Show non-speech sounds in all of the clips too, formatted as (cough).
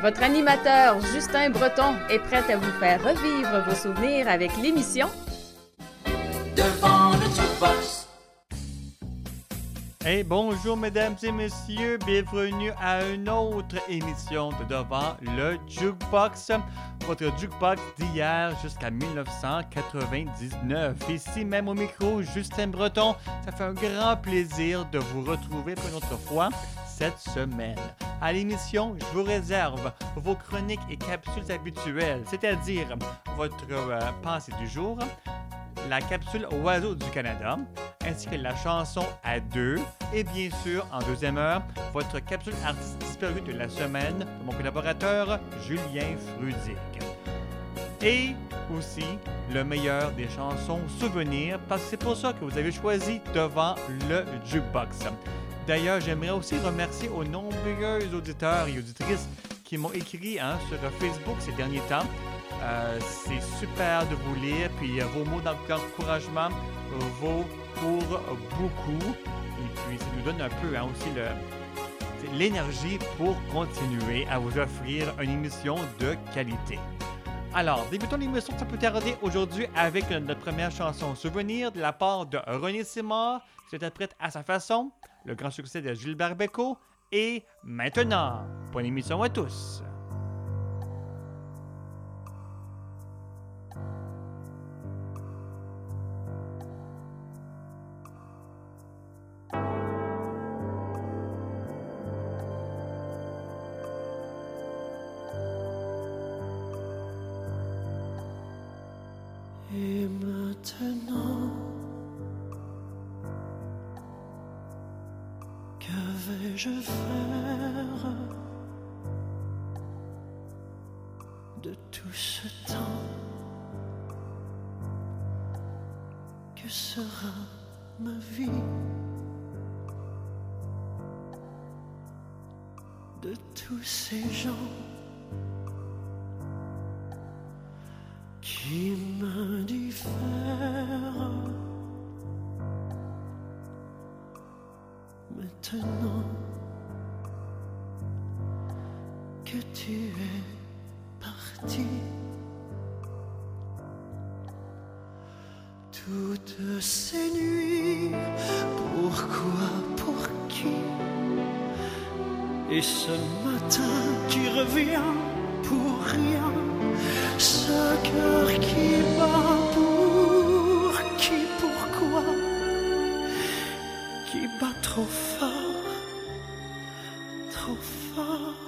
Votre animateur Justin Breton est prêt à vous faire revivre vos souvenirs avec l'émission Devant le. Bonjour mesdames et messieurs, bienvenue à une autre émission de Devant le Jukebox, votre jukebox d'hier jusqu'à 1999. Ici même au micro, Justin Breton, ça fait un grand plaisir de vous retrouver pour une autre fois cette semaine. À l'émission, je vous réserve vos chroniques et capsules habituelles, c'est-à-dire votre euh, pensée du jour, la capsule Oiseau du Canada, ainsi que la chanson à deux, et bien sûr, en deuxième heure, votre capsule artiste disparue de la semaine de mon collaborateur Julien Frudic. Et aussi le meilleur des chansons souvenirs, parce que c'est pour ça que vous avez choisi devant le jukebox. D'ailleurs, j'aimerais aussi remercier aux nombreux auditeurs et auditrices qui m'ont écrit hein, sur Facebook ces derniers temps. Euh, c'est super de vous lire, puis euh, vos mots d'encouragement vaut pour beaucoup. Et puis, ça nous donne un peu hein, aussi l'énergie pour continuer à vous offrir une émission de qualité. Alors, débutons l'émission sans plus tarder aujourd'hui avec notre première chanson souvenir de la part de René Simard, qui s'interprète à sa façon, le grand succès de Gilbert Bécaud, et maintenant, bonne émission à tous. Et maintenant, que vais-je faire de tout ce temps Que sera ma vie de tous ces gens qui m'indiffèrent. Maintenant que tu es parti, toutes ces nuits, pourquoi, pour qui? Et ce matin qui revient pour rien ce cœur qui bat pour qui, pourquoi, qui bat trop fort, trop fort.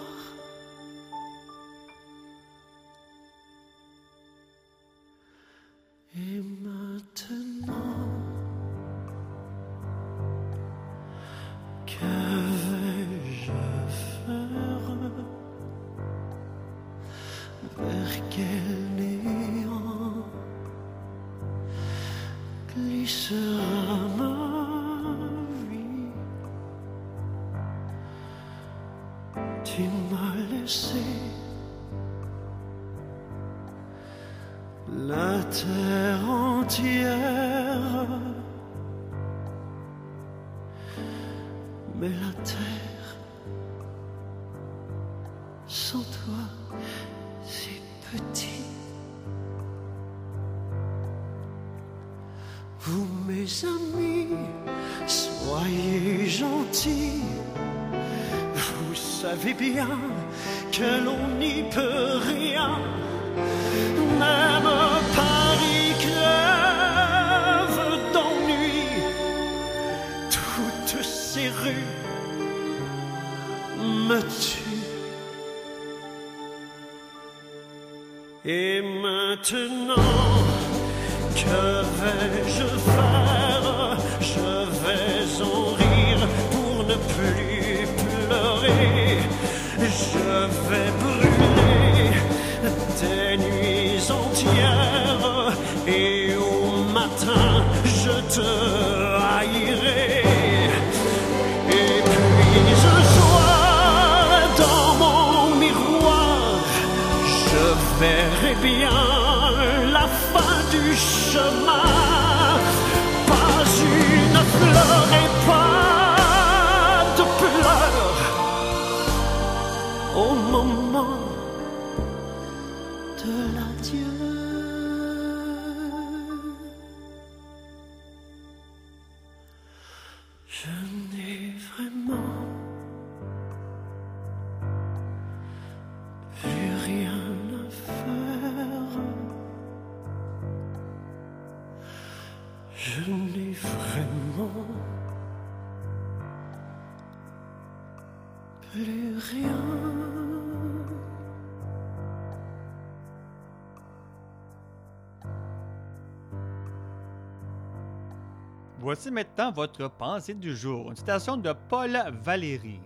Votre pensée du jour. Une citation de Paul Valéry.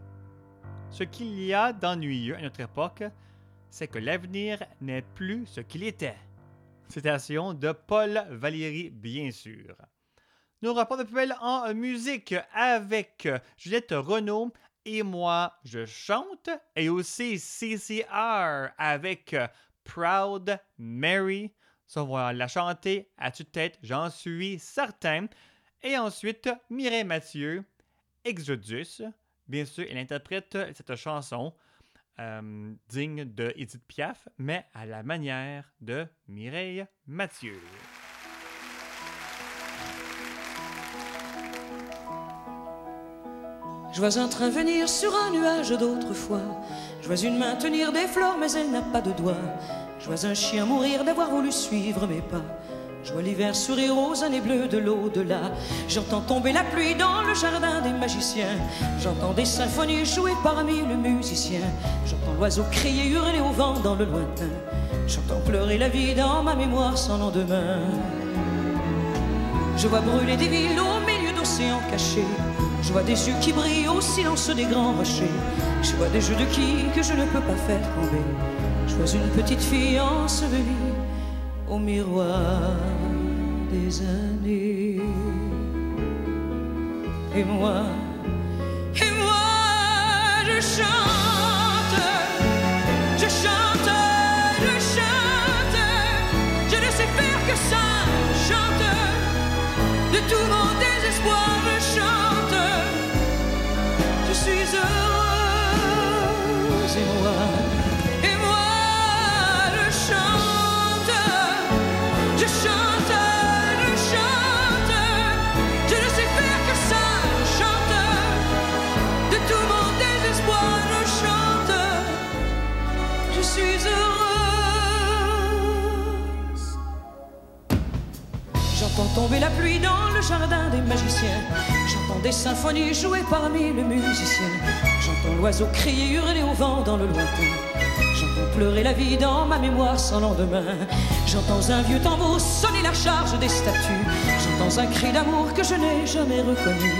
Ce qu'il y a d'ennuyeux à notre époque, c'est que l'avenir n'est plus ce qu'il était. Citation de Paul Valéry, bien sûr. Nous rapport de plus en musique avec Juliette Renaud et moi, je chante, et aussi CCR avec Proud Mary. Ça, va la chanter à toute tête, j'en suis certain. Et ensuite, Mireille Mathieu, Exodus. Bien sûr, elle interprète cette chanson euh, digne de Edith Piaf, mais à la manière de Mireille Mathieu. Je vois un train venir sur un nuage d'autrefois. Je vois une main tenir des fleurs, mais elle n'a pas de doigts. Je vois un chien mourir d'avoir voulu suivre mes pas. Je vois l'hiver sourire aux années bleues de l'au-delà. J'entends tomber la pluie dans le jardin des magiciens. J'entends des symphonies jouées par mille musiciens. J'entends l'oiseau crier, hurler au vent dans le lointain. J'entends pleurer la vie dans ma mémoire sans lendemain. Je vois brûler des villes au milieu d'océans cachés. Je vois des yeux qui brillent au silence des grands rochers. Je vois des jeux de qui que je ne peux pas faire tomber. Je vois une petite fille ensevelie au miroir des années. Et moi, et moi, je chante, je chante, je chante. Je ne sais faire que ça, je chante. De tout mon désespoir, je chante. Je suis heureuse, et moi, tomber la pluie dans le jardin des magiciens. J'entends des symphonies jouées par mille musiciens. J'entends l'oiseau crier, hurler au vent dans le lointain. J'entends pleurer la vie dans ma mémoire sans lendemain. J'entends un vieux tambour sonner la charge des statues. J'entends un cri d'amour que je n'ai jamais reconnu.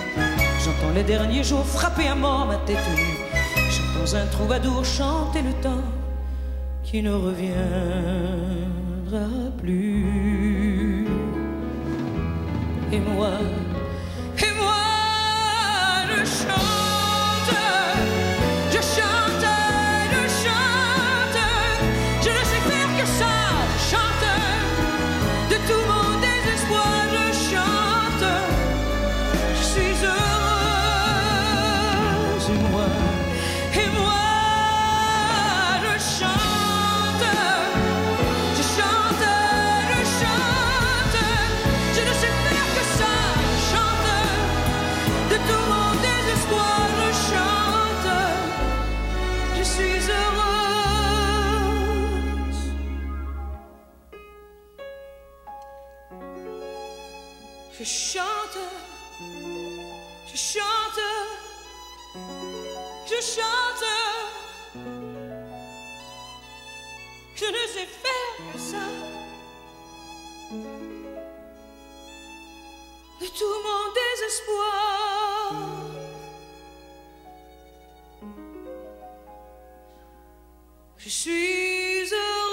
J'entends les derniers jours frapper à mort ma tête nue. J'entends un troubadour chanter le temps qui ne reviendra plus. Et moi, tout mon désespoir. Je suis heureuse.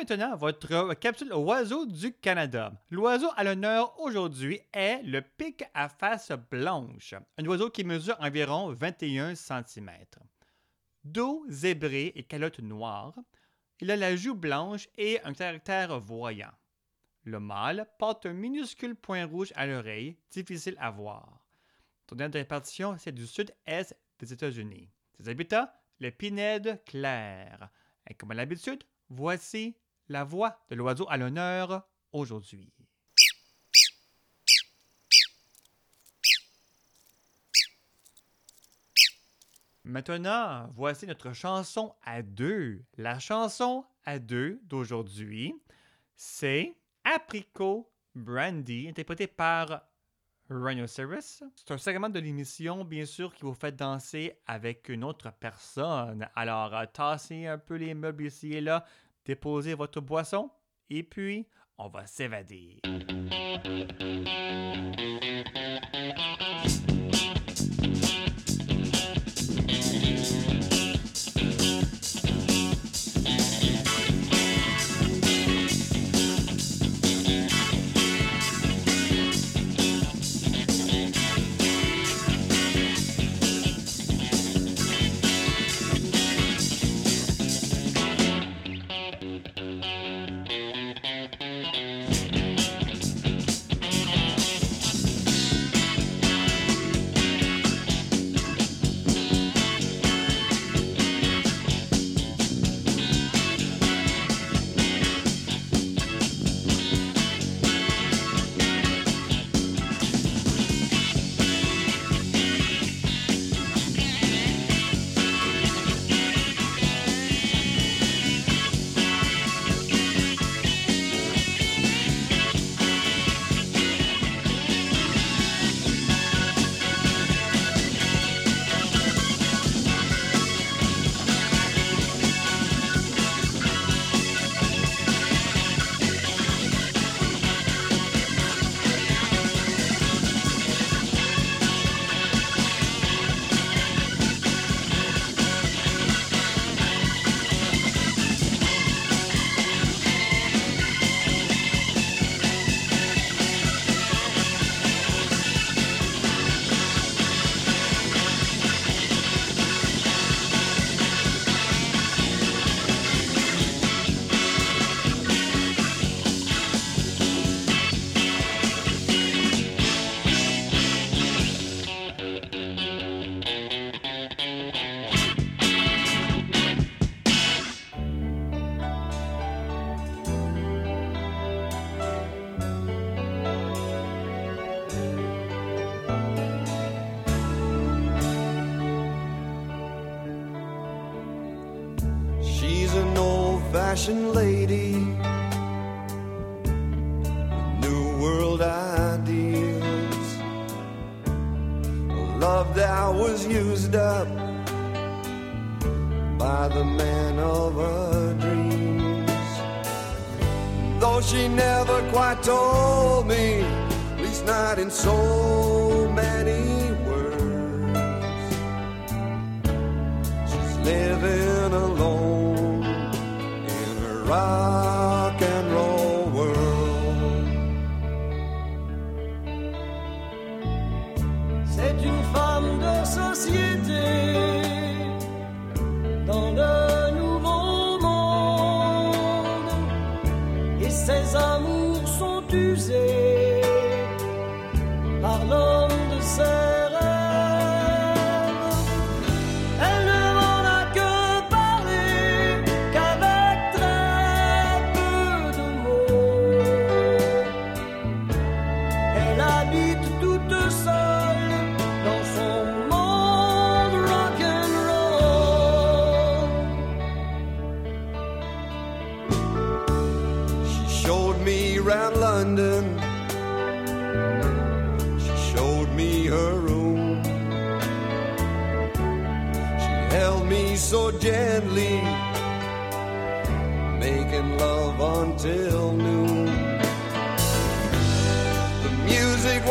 Maintenant votre capsule Oiseau du Canada. L'oiseau à l'honneur aujourd'hui est le pic à face blanche, un oiseau qui mesure environ 21 cm. Dos zébré et calotte noire, il a la joue blanche et un caractère voyant. Le mâle porte un minuscule point rouge à l'oreille, difficile à voir. Son aire de répartition, c'est du sud-est des États-Unis. Ses habitats, les pinèdes claires. Et comme à l'habitude, voici la voix de l'oiseau à l'honneur aujourd'hui. Maintenant, voici notre chanson à deux. La chanson à deux d'aujourd'hui, c'est Apricot Brandy, interprété par Rhinoceros. C'est un segment de l'émission, bien sûr, qui vous fait danser avec une autre personne. Alors, tassez un peu les meubles ici et là, déposez votre boisson, et puis on va s'évader.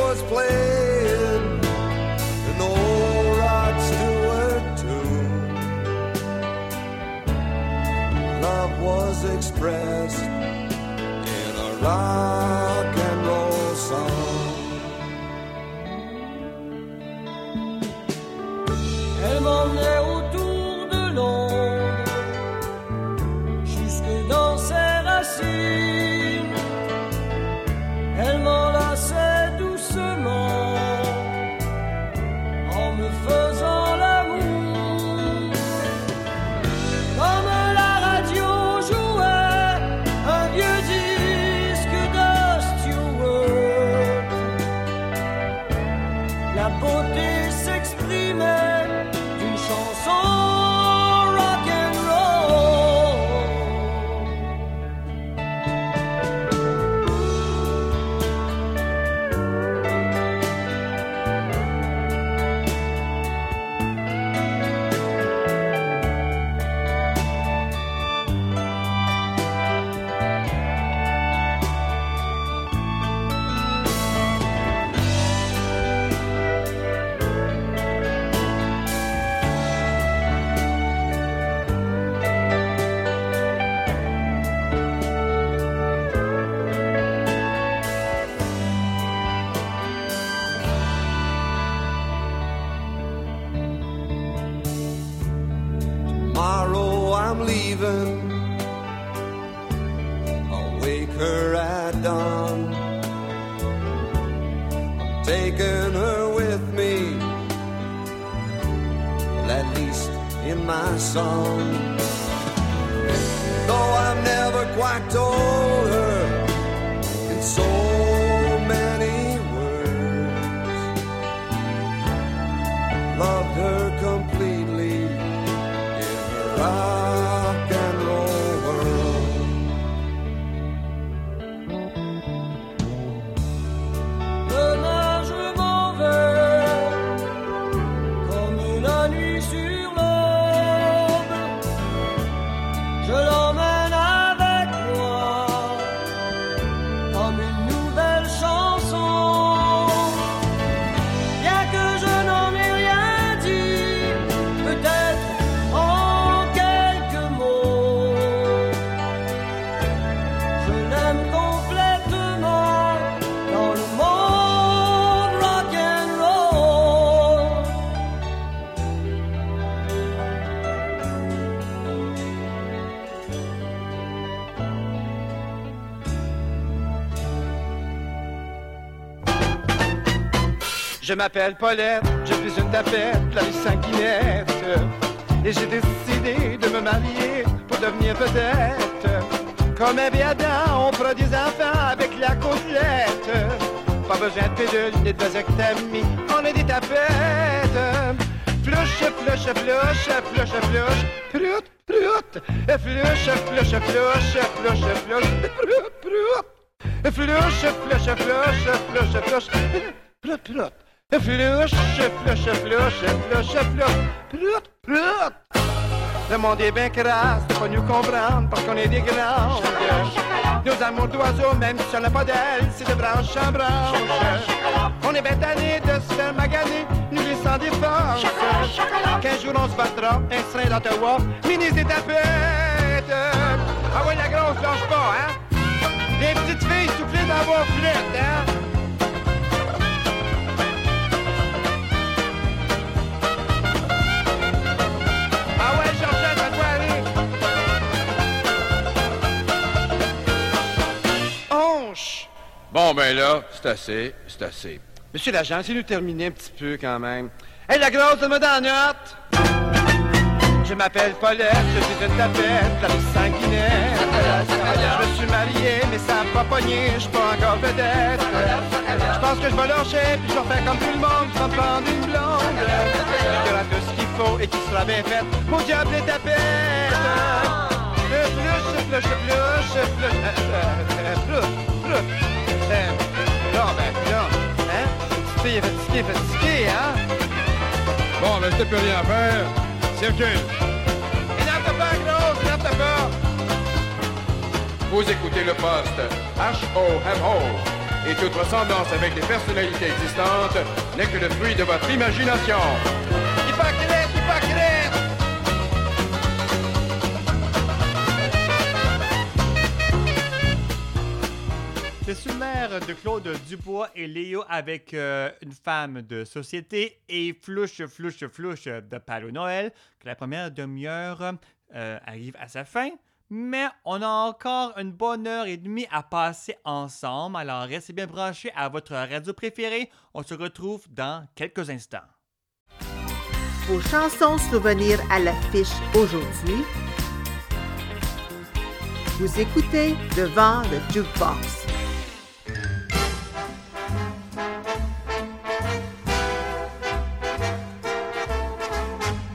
Was playing, the old Rod Stewart tune. Love was expressed in a rock Je m'appelle Paulette, je suis une tapette, la rue Saint-Guinette. Et j'ai décidé de me marier pour devenir vedette. Comme un Adam, on fera des enfants avec la côtelette. Pas besoin de pédule ni de vasectomie, on est des tapettes. Flush, flush, flush, flush, flush, prout, prout. Flush, flush, flush, flush, flush, prout, monde est bien crasse, faut nous comprendre parce qu'on est des grands. Nos amours d'oiseaux, même si on n'a pas d'ailes, c'est de branche en branche. On est tannés de se faire maganer, nous les sans défense. Qu'un jour on se battra, un train d'Ottawa, mini et tapettes. Ah ouais, la grosse lâche pas, hein? Les petites filles soufflées dans vos hein? Bon, ben là, c'est assez, c'est assez. Monsieur l'agent, de nous terminer un petit peu quand même. Hey, la grosse, donne-moi dans note. Je m'appelle Paulette, je suis une tapette, la vie sanguinaire. Je me suis marié, mais ça n'a pas pogné, je suis pas encore vedette. Je pense que je vais lâcher, puis je vais faire comme tout le monde, je vais prendre une blonde. Qui aura tout ce qu'il faut et qui sera bien faite. Mon diable les tapettes. Flush, flush, flush, flush. Non, ben, non, hein? Petite fille est fatiguée, fatiguée, hein? Bon, ben, c'était plus rien à faire. Circule. Énerve pas, grosse, énerve pas! Vous écoutez le poste H-O-M-O. Et toute ressemblance avec les personnalités existantes n'est que le fruit de votre imagination. Hypocrite, hypocrite! C'était Sumer de Claude Dubois et Léo avec euh, une femme de société et Flouche, Flouche, Flouche de Palo Noël, que la première demi-heure euh, arrive à sa fin. Mais on a encore une bonne heure et demie à passer ensemble, alors restez bien branchés à votre radio préférée. On se retrouve dans quelques instants. Vos chansons souvenirs à l'affiche aujourd'hui. Vous écoutez Devant le Jukebox.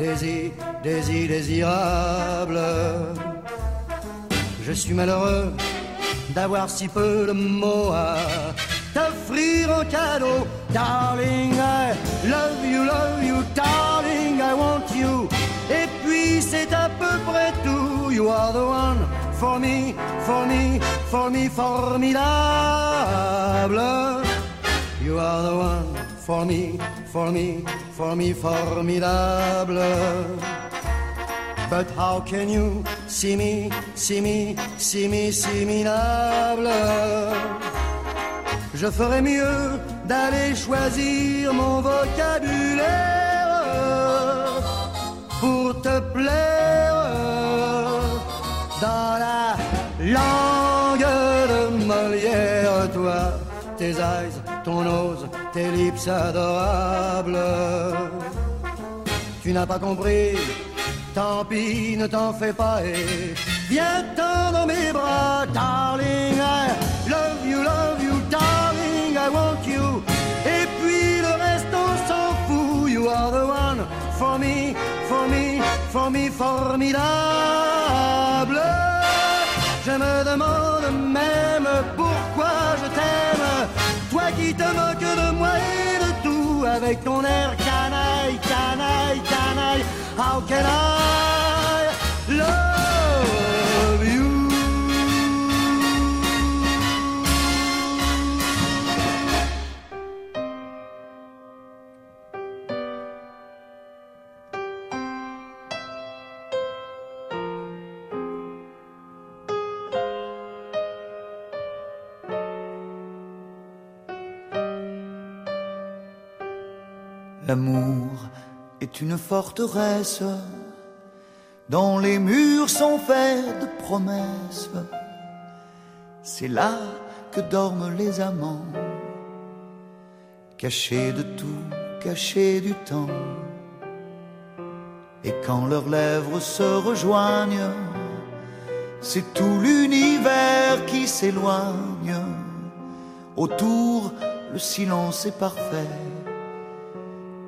désir, désir, désirable. Je suis malheureux d'avoir si peu de mots à t'offrir en cadeau. Darling, I love you, love you, darling, I want you. Et puis c'est à peu près tout. You are the one for me, for me, for me, formidable. You are the one for me, for me, for me, formidable. But how can you see me, see me, see me, similable? Je ferais mieux d'aller choisir mon vocabulaire pour te plaire dans la langue de Molière, toi, tes eyes, ton nose, tes lips adorables. Tu n'as pas compris, tant pis, ne t'en fais pas et viens-t'en dans mes bras, darling. I love you, love you, darling, I want you. Et puis le reste, on s'en fout. You are the one for me, for me, for me, formidable. Je me demande même pourquoi je t'aime. Toi qui te moques de avec ton air canaille, canaille, canaille. How can I L'amour est une forteresse dont les murs sont faits de promesses. C'est là que dorment les amants, cachés de tout, cachés du temps. Et quand leurs lèvres se rejoignent, c'est tout l'univers qui s'éloigne. Autour, le silence est parfait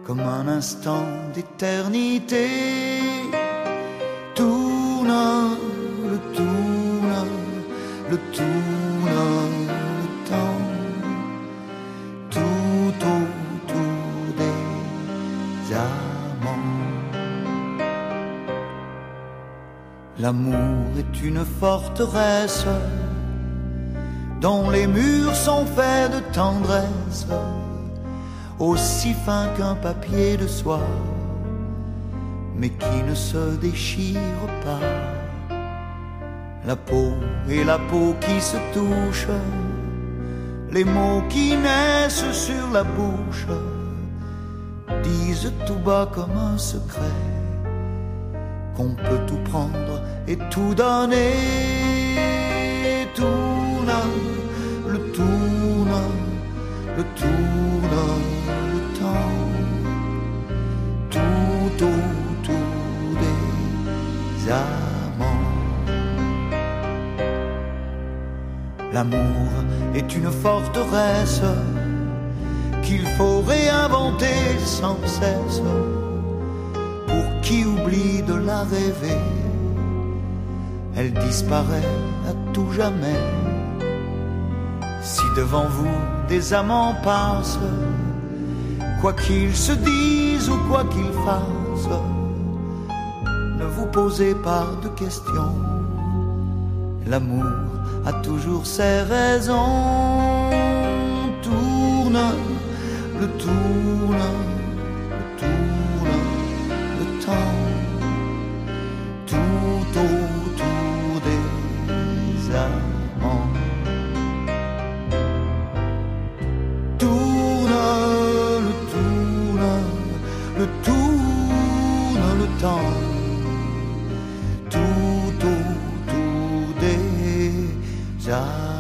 comme un instant d'éternité. Tourne, le tourne, le tourne, le temps, tout autour des amants. L'amour est une forteresse dont les murs sont faits de tendresse aussi fin qu'un papier de soie, mais qui ne se déchire pas. La peau et la peau qui se touchent, les mots qui naissent sur la bouche, disent tout bas comme un secret, qu'on peut tout prendre et tout donner. Tourne, le tourne, le tourne autour des amants. L'amour est une forteresse qu'il faut réinventer sans cesse pour qui oublie de la rêver. Elle disparaît à tout jamais si devant vous des amants passent, quoi qu'ils se disent ou quoi qu'ils fassent, ne vous posez pas de questions. L'amour a toujours ses raisons. Tourne, le tourne, le tourne, le temps. Tout autour des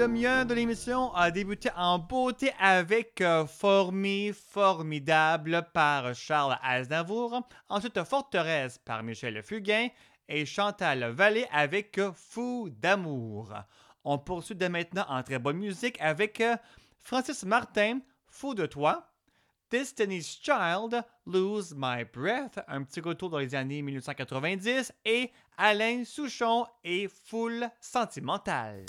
demi-heure de l'émission a débuté en beauté avec euh, Formé Formidable par Charles Aznavour, ensuite Forteresse par Michel Fugain et Chantal Vallée avec euh, Fou d'amour. On poursuit dès maintenant en très bonne musique avec euh, Francis Martin, Fou de toi, Destiny's Child, Lose My Breath, un petit retour dans les années 1990, et Alain Souchon et Foule Sentimentale.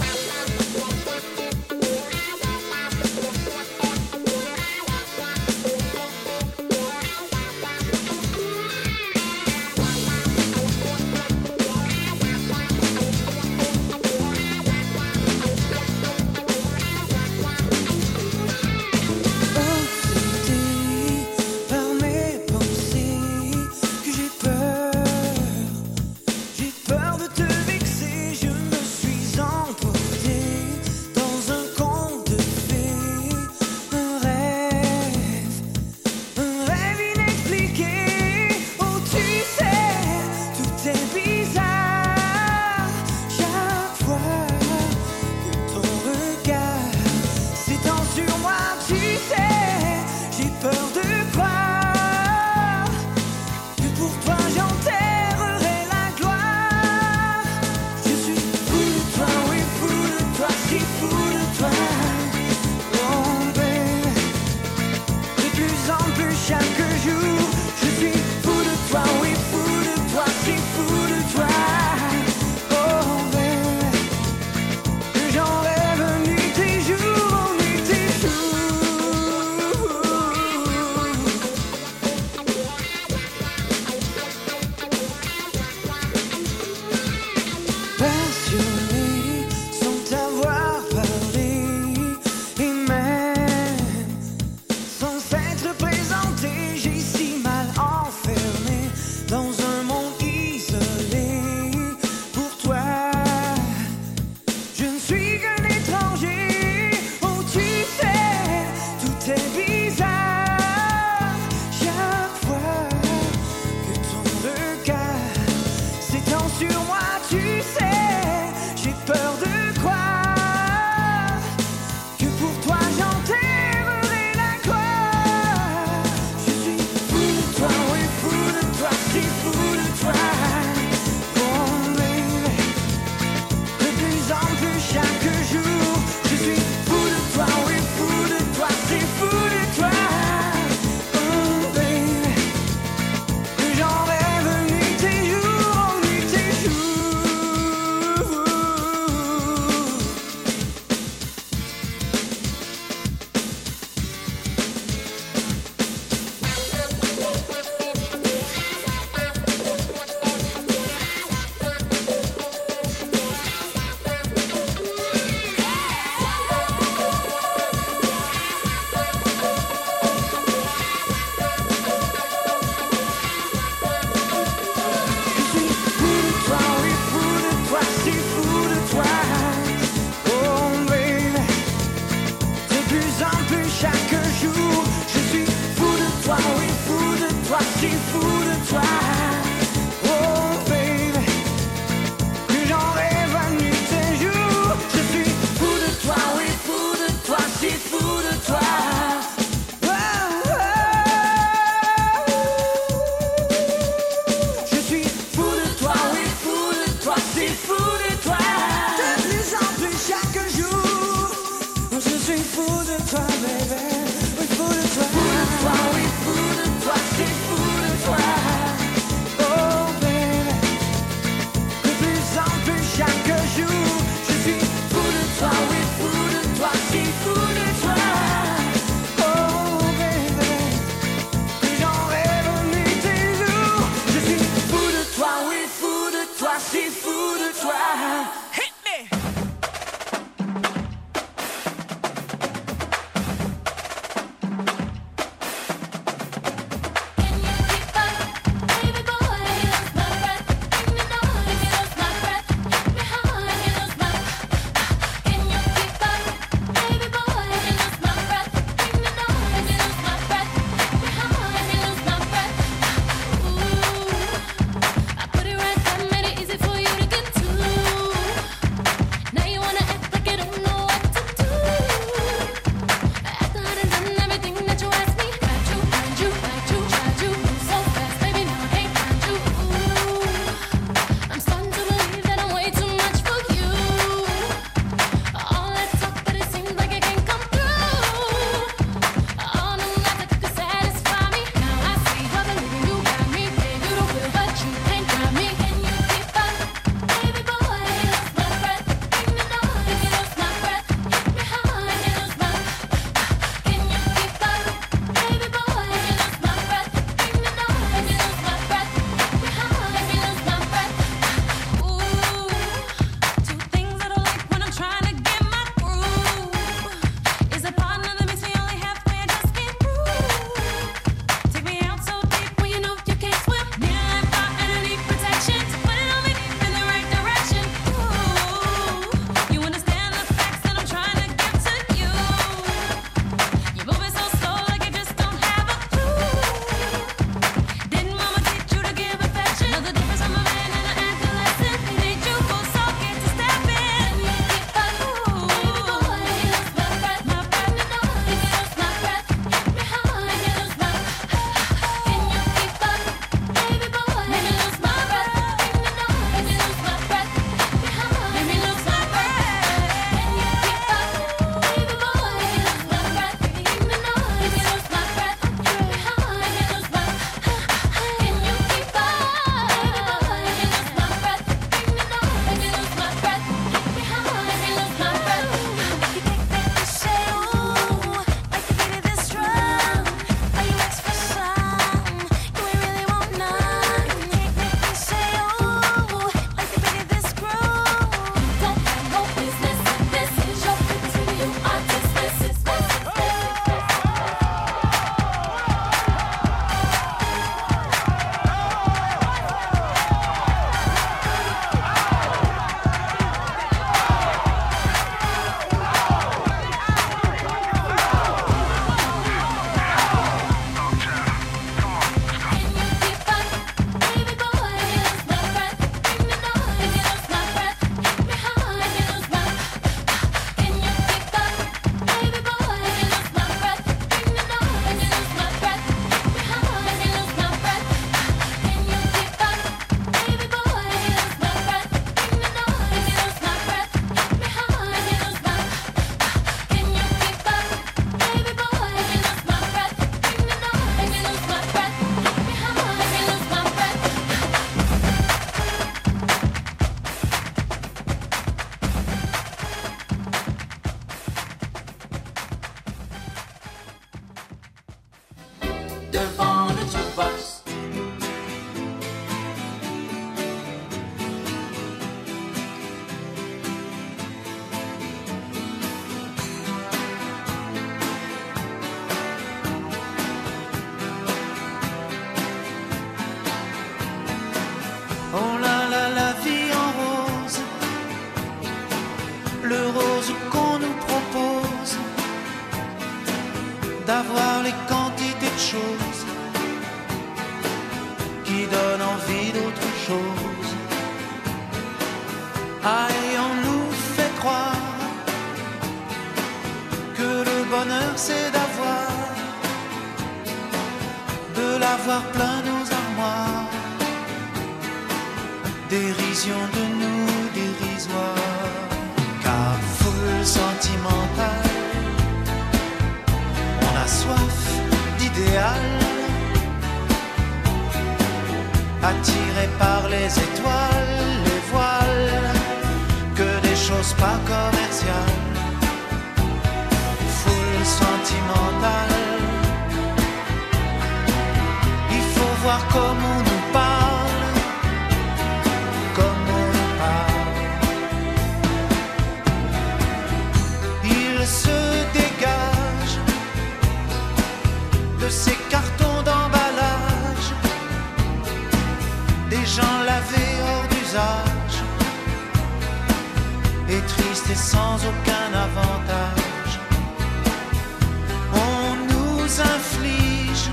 les quantités de choses qui donnent envie d'autre chose. Aïe, on nous fait croire que le bonheur c'est d'avoir, de l'avoir plein nos armoires, dérision de nous dérisoire, car foule sentimentale soif d'idéal, attiré par les étoiles, les voiles, que des choses pas commerciales, foule sentimentale. Il faut voir comme on visage est triste et sans aucun avantage. On nous inflige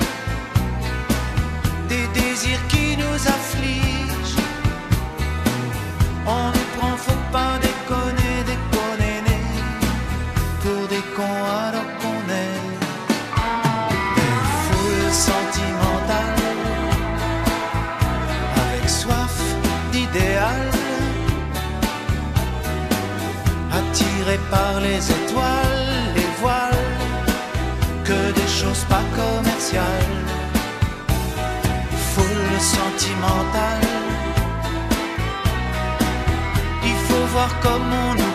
des désirs qui nous affligent. par les étoiles, les voiles, que des choses pas commerciales, foule sentimentale. Il faut voir comme on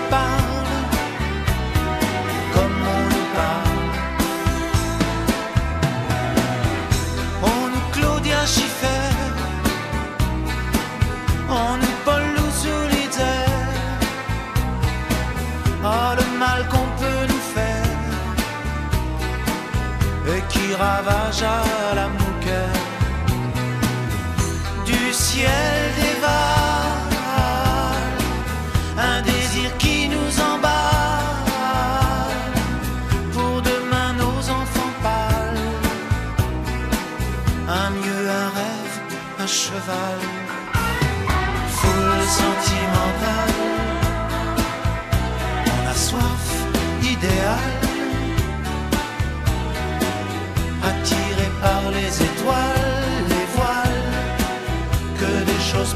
ravage à la mouquette du ciel.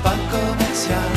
pan comercial.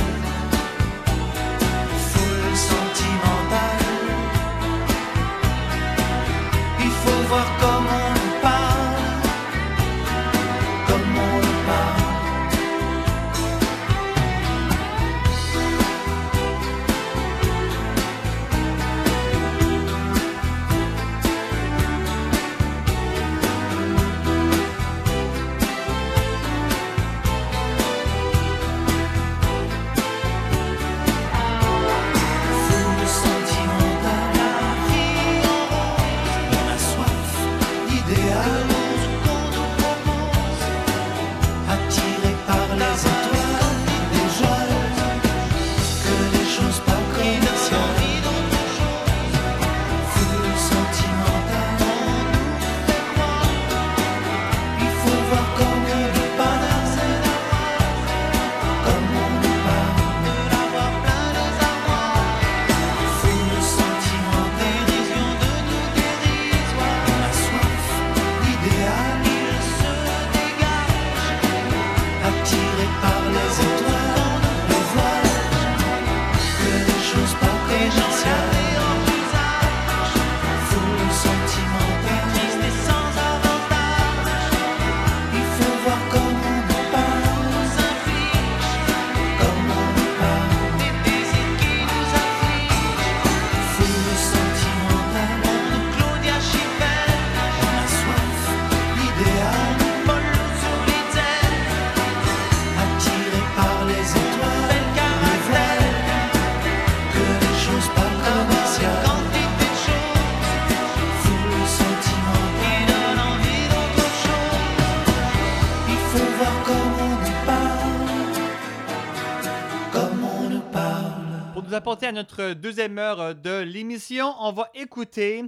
à notre deuxième heure euh, de l'émission. On va écouter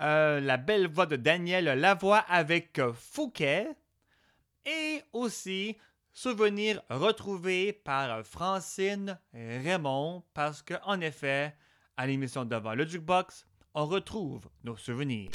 euh, la belle voix de Daniel Lavoie avec euh, Fouquet et aussi souvenirs retrouvés par Francine Raymond parce que, en effet, à l'émission Devant le Jukebox, on retrouve nos souvenirs.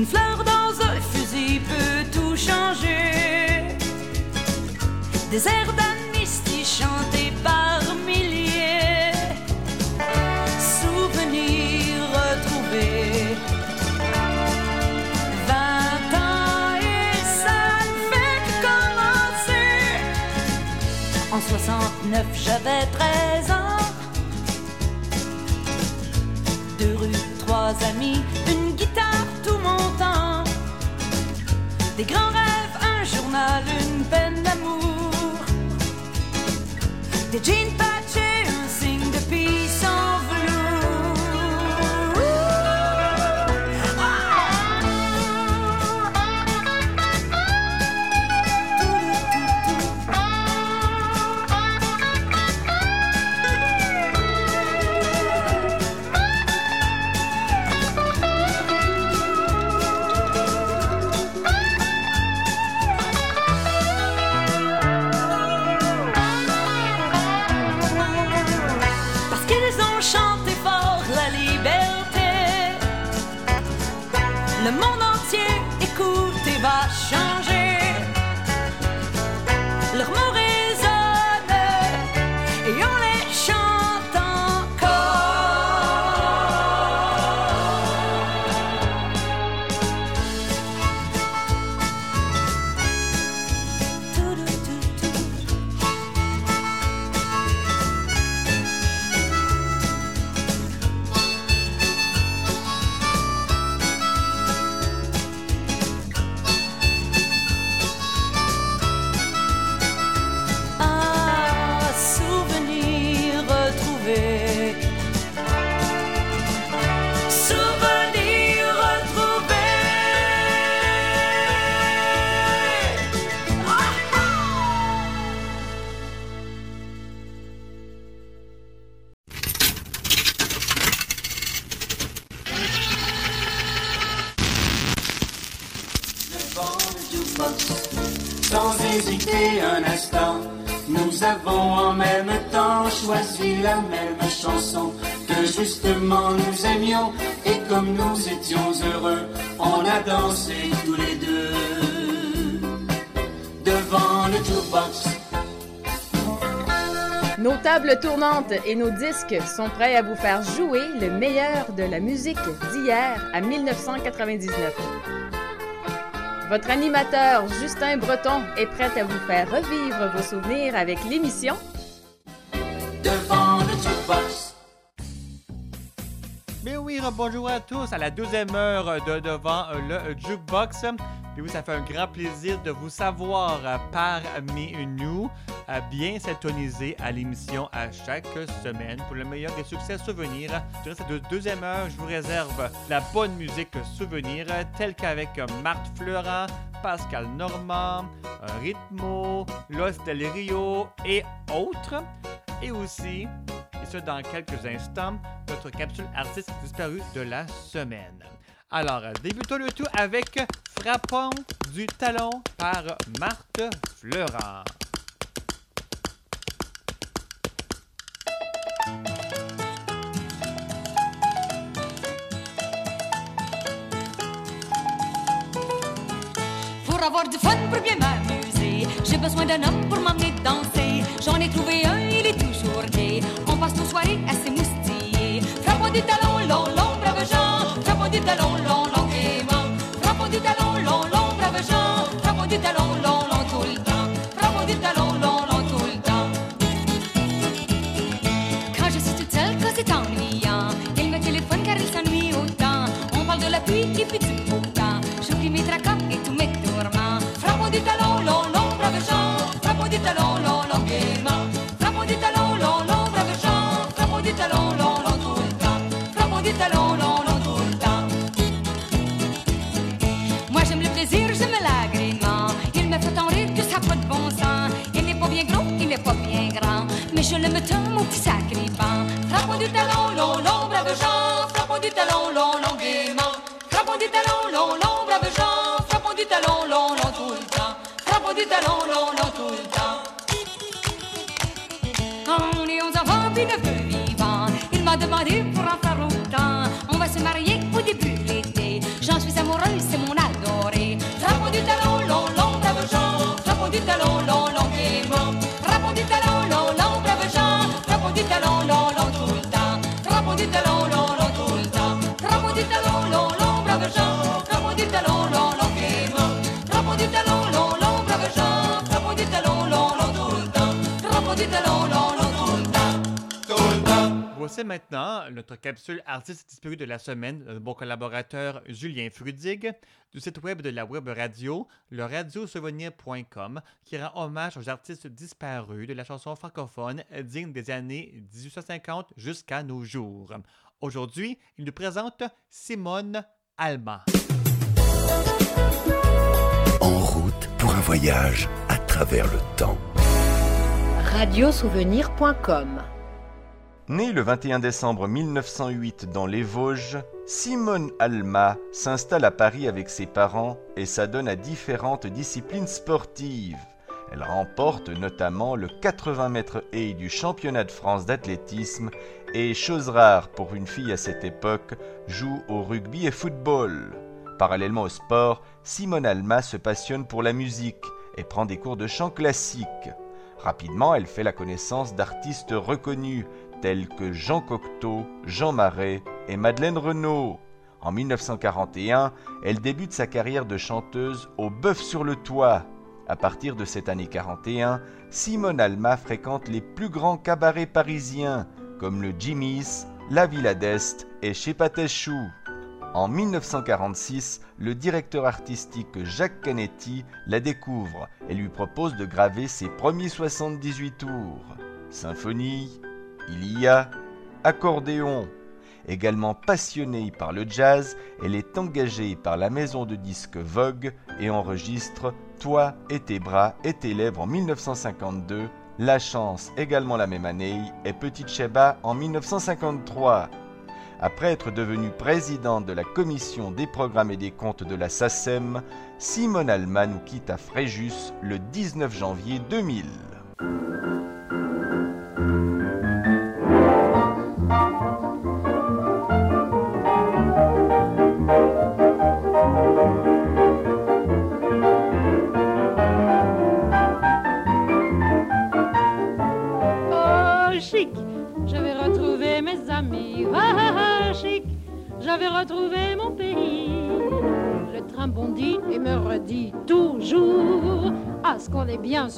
Une fleur dans un fusil peut tout changer. Des airs d'amnistie chantés par milliers. Souvenirs retrouvés. Vingt ans et ça ne fait que commencer. En 69, j'avais 13 ans. Deux rues, trois amis, journal, une peine d'amour. Des jeans Nos tables tournantes et nos disques sont prêts à vous faire jouer le meilleur de la musique d'hier à 1999. Votre animateur Justin Breton est prêt à vous faire revivre vos souvenirs avec l'émission Devant le jukebox. Mais oui, bonjour à tous à la deuxième heure de devant le jukebox. Puis oui, ça fait un grand plaisir de vous savoir parmi nous à bien s'intoniser à l'émission à chaque semaine pour le meilleur des succès souvenirs. Durant cette deuxième heure, je vous réserve la bonne musique souvenir telle qu'avec Marthe Fleurant, Pascal Normand, Ritmo, Los Del Rio et autres. Et aussi, et ce dans quelques instants, notre capsule artiste disparue de la semaine. Alors, débutons le tout avec Frappons du talon par Marthe Fleurant. Pour avoir du fun, pour bien m'amuser, j'ai besoin d'un homme pour m'emmener danser. J'en ai trouvé un, il est toujours gay. On passe nos soirées à s'émoustiller. Frappons du talon, long, long, brave Jean. Frappons du talon, long, capsule artiste disparu de la semaine, de mon collaborateur Julien Frudig, du site web de la web radio, le radiosouvenir.com, qui rend hommage aux artistes disparus de la chanson francophone digne des années 1850 jusqu'à nos jours. Aujourd'hui, il nous présente Simone Alma. En route pour un voyage à travers le temps. Radiosouvenir.com Née le 21 décembre 1908 dans les Vosges, Simone Alma s'installe à Paris avec ses parents et s'adonne à différentes disciplines sportives. Elle remporte notamment le 80 mètres haies du championnat de France d'athlétisme et, chose rare pour une fille à cette époque, joue au rugby et football. Parallèlement au sport, Simone Alma se passionne pour la musique et prend des cours de chant classique. Rapidement, elle fait la connaissance d'artistes reconnus tels que Jean Cocteau, Jean Marais et Madeleine Renaud. En 1941, elle débute sa carrière de chanteuse au Bœuf sur le Toit. À partir de cette année 41, Simone Alma fréquente les plus grands cabarets parisiens comme le Jimmy's, la Villa d'Est et chez Patechou. En 1946, le directeur artistique Jacques Canetti la découvre et lui propose de graver ses premiers 78 tours. Symphonie, il y a accordéon. Également passionnée par le jazz, elle est engagée par la maison de disques Vogue et enregistre Toi et tes bras et tes lèvres en 1952, La Chance également la même année et Petite Sheba en 1953. Après être devenue présidente de la commission des programmes et des comptes de la SACEM, Simone Alma nous quitte à Fréjus le 19 janvier 2000.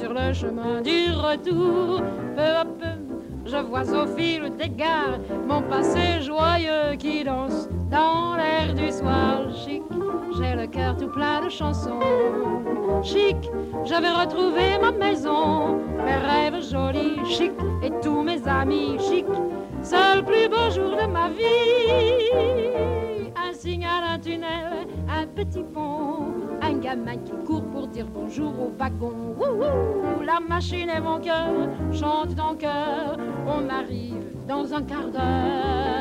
Sur le chemin du retour. Peu à peu, je vois au fil des gares mon passé joyeux qui danse dans l'air du soir. Chic, j'ai le cœur tout plein de chansons. Chic, je vais retrouver ma maison, mes rêves jolis, chic, et tous mes amis chic. Le plus beau jour de ma vie. Un signal, un tunnel, un petit pont, un gamin qui court pour dire bonjour au wagon. Wouhou, la machine et mon cœur chantent en cœur. On arrive dans un quart d'heure.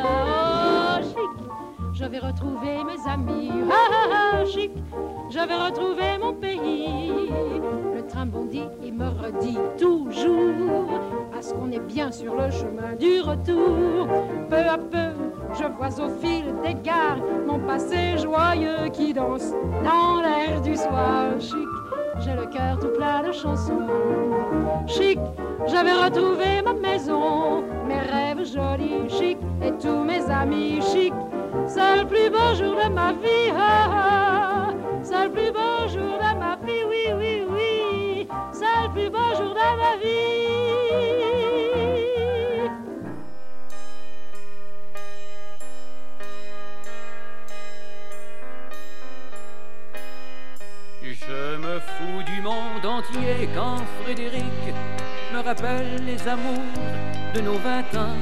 Oh, chic, je vais retrouver mes amis. Chic, je vais retrouver mon pays. Le train bondit et me redit toujours à ce qu'on est bien sur le chemin du retour. Peu à peu, je vois au fil des gares mon passé joyeux qui danse dans l'air du soir. Chic, j'ai le cœur tout plein de chansons. Chic, je vais retrouver ma maison, mes rêves jolis, chic, et tous mes amis chic. C'est le plus beau jour de ma vie, ah, ah. c'est le plus beau jour de ma vie, oui, oui, oui, c'est le plus beau jour de ma vie. Du monde entier quand Frédéric me rappelle les amours de nos vingt ans,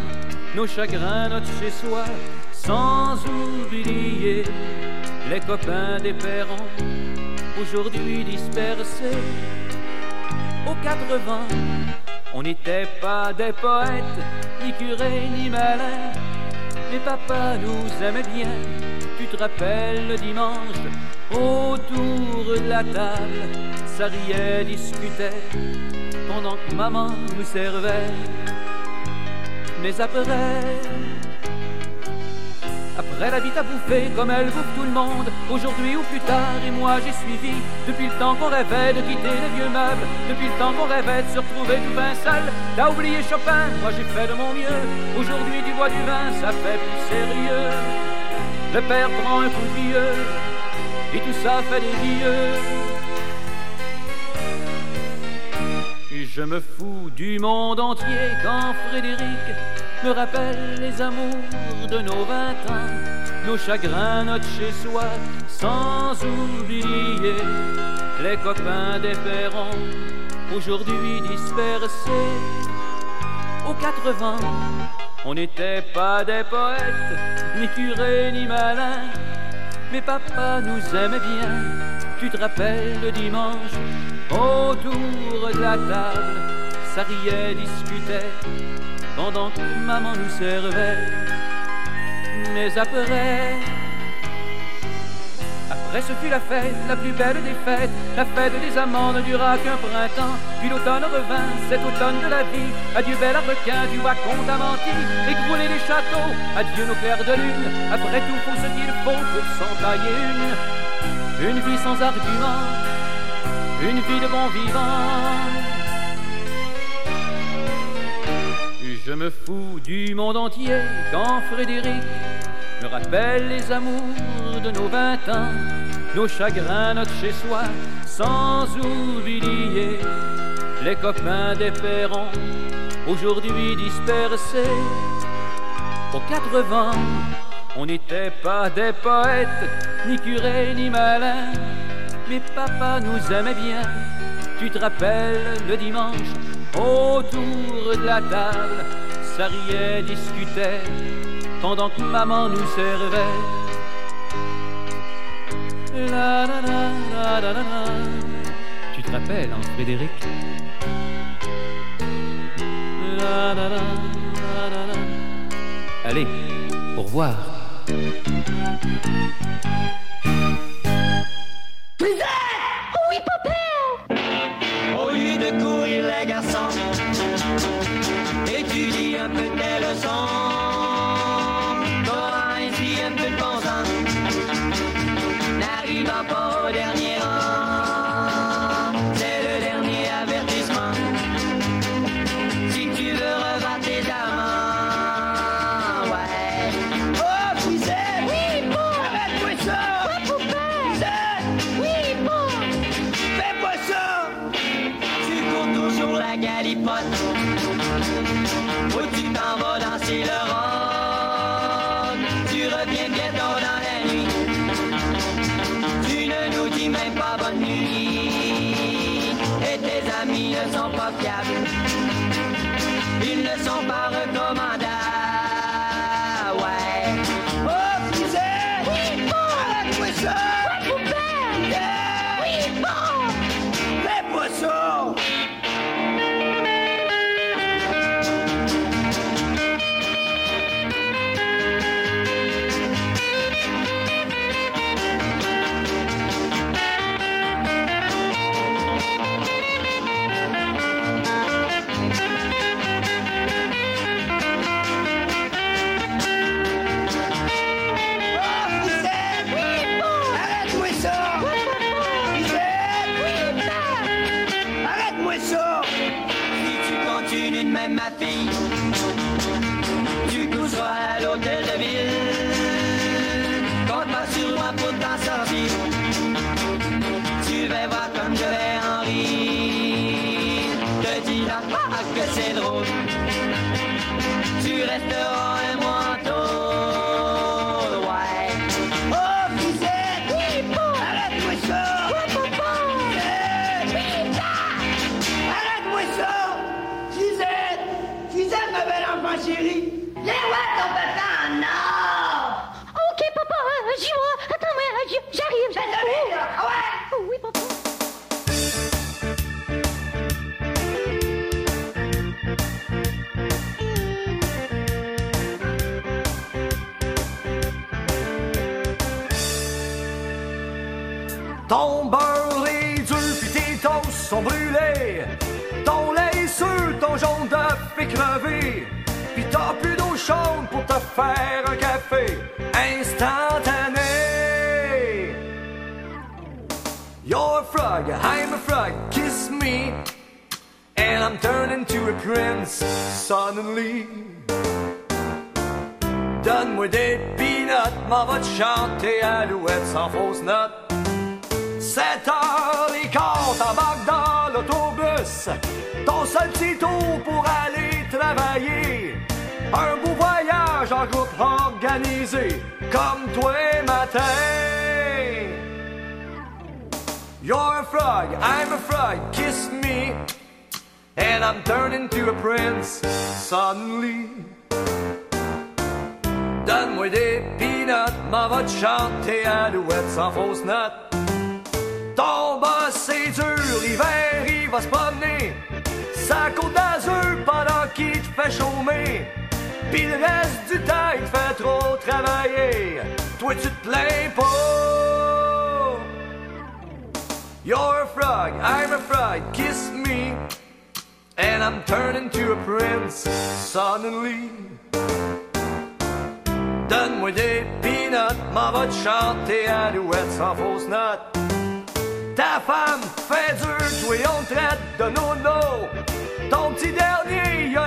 nos chagrins, notre chez-soi, sans oublier les copains des parents, aujourd'hui dispersés aux quatre vents. On n'était pas des poètes, ni curés, ni malins, mais papa nous aimait bien. Tu te rappelles le dimanche, autour de la table, ça riait, discutait, pendant que maman nous servait. Mais après, après la vie à bouffer comme elle bouffe tout le monde, aujourd'hui ou plus tard, et moi j'ai suivi, depuis le temps qu'on rêvait de quitter les vieux meubles, depuis le temps qu'on rêvait de se retrouver tout vin seul, t'as oublié Chopin, moi j'ai fait de mon mieux, aujourd'hui du bois du vin, ça fait plus sérieux. Le père prend un coup de vieux, et tout ça fait des vieux. Je me fous du monde entier quand Frédéric me rappelle les amours de nos vingt ans, nos chagrins, notre chez-soi, sans oublier les copains des parents, aujourd'hui dispersés aux quatre vents. On n'était pas des poètes, ni curés, ni malins, mais papa nous aimait bien. Tu te rappelles le dimanche, autour de la table, ça riait, discutait, pendant que maman nous servait. Mais après, après ce fut la fête, la plus belle des fêtes, la fête des amants ne dura qu'un printemps, puis l'automne revint, cet automne de la vie. Adieu bel requin, du wacon menti, écrouler les châteaux, adieu nos clairs de lune, après tout faut ce qu'il faut pour s'en tailler une, une vie sans argument, une vie de bon vivant. Je me fous du monde entier quand Frédéric me rappelle les amours de nos vingt ans, nos chagrins, notre chez-soi, sans oublier les copains des parents, aujourd'hui dispersés aux quatre vents. On n'était pas des poètes, ni curés, ni malins, mais papa nous aimait bien. Tu te rappelles le dimanche, autour de la table, ça riait, discutait, pendant que maman nous servait. La, la, la. Tu te rappelles, hein, Frédéric? Allez, au revoir. Pis t'as plus d'eau chaude pour te faire un café instantané. You're a frog, I'm a frog, kiss me. And I'm turning to a prince suddenly. Donne-moi des peanuts, m'en va te chanter alouette sans fausse note. 7 heures et quart, t'embarques dans l'autobus. Ton seul petit tour pour aller travailler. Un beau voyage en groupe organisé, comme toi matin. You're a frog, I'm a frog, kiss me. And I'm turning to a prince suddenly. Donne-moi des peanuts, m'en va te chanter alouette sans fausse note. Ton boss c'est dur, l'hiver il va se promener. Sa côte fait chômer. Le reste du temps il te fait trop travailler. Toi tu te plains pas. You're a frog, I'm a frog, kiss me. And I'm turning to a prince suddenly. Donne-moi des peanuts, m'en va te chanter alouette sans fausse note. Ta femme fait dur, toi on traite de nono. Ton petit dernier, y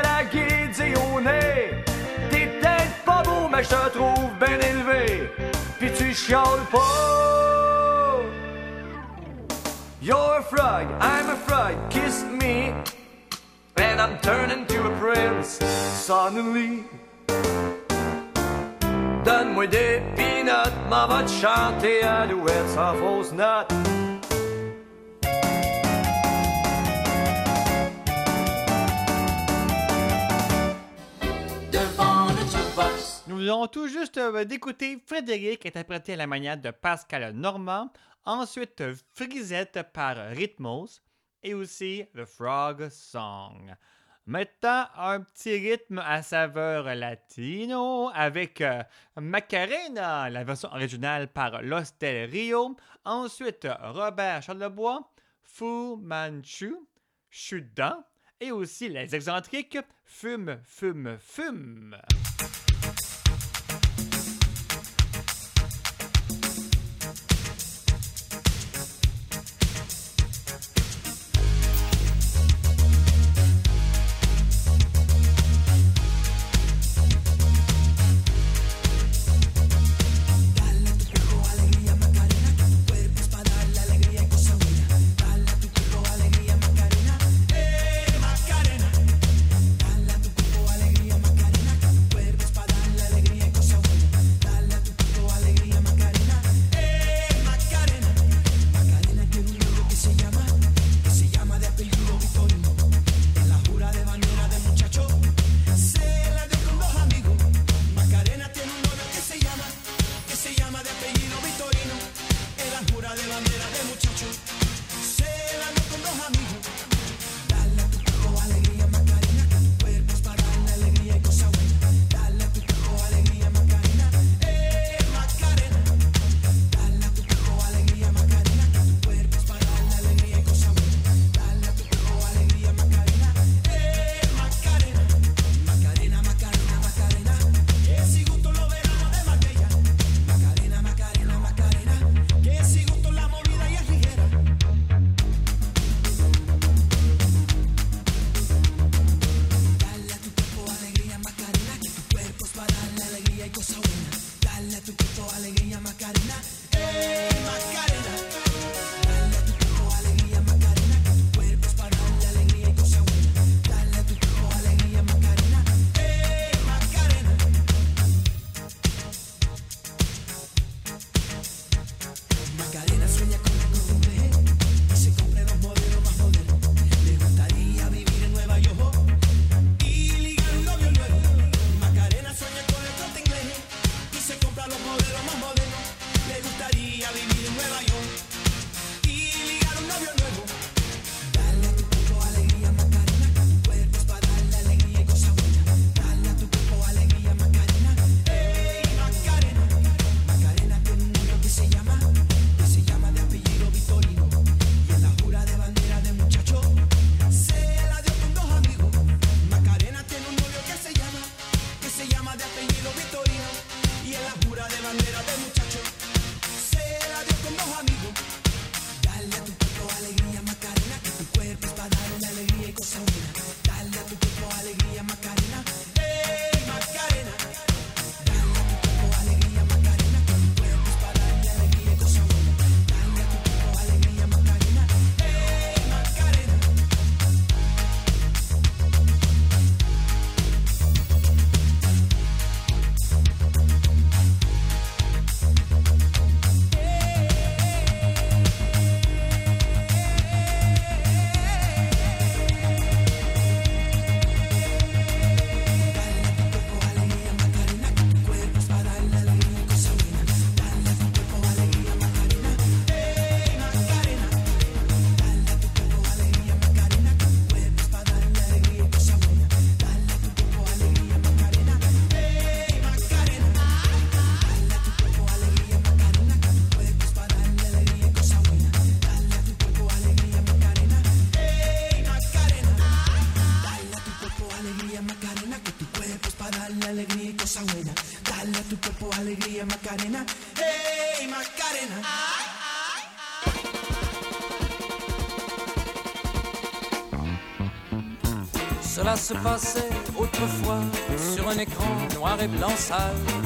mais je te trouve bien élevé. Pis tu chiales pas. You're a frog, I'm a frog, kiss me. And I'm turning to a prince suddenly. Donne-moi des peanuts, m'en va te chanter alouette sans fausse note. Nous venons tout juste euh, d'écouter Frédéric interprété à la manière de Pascal Normand, ensuite euh, Frisette par Rhythmos et aussi The Frog Song. Maintenant, un petit rythme à saveur latino avec euh, Macarena, la version originale par L'Hostel Rio. Ensuite, Robert Charlebois, Fu Manchu, Chudan et aussi les excentriques Fume, Fume, Fume.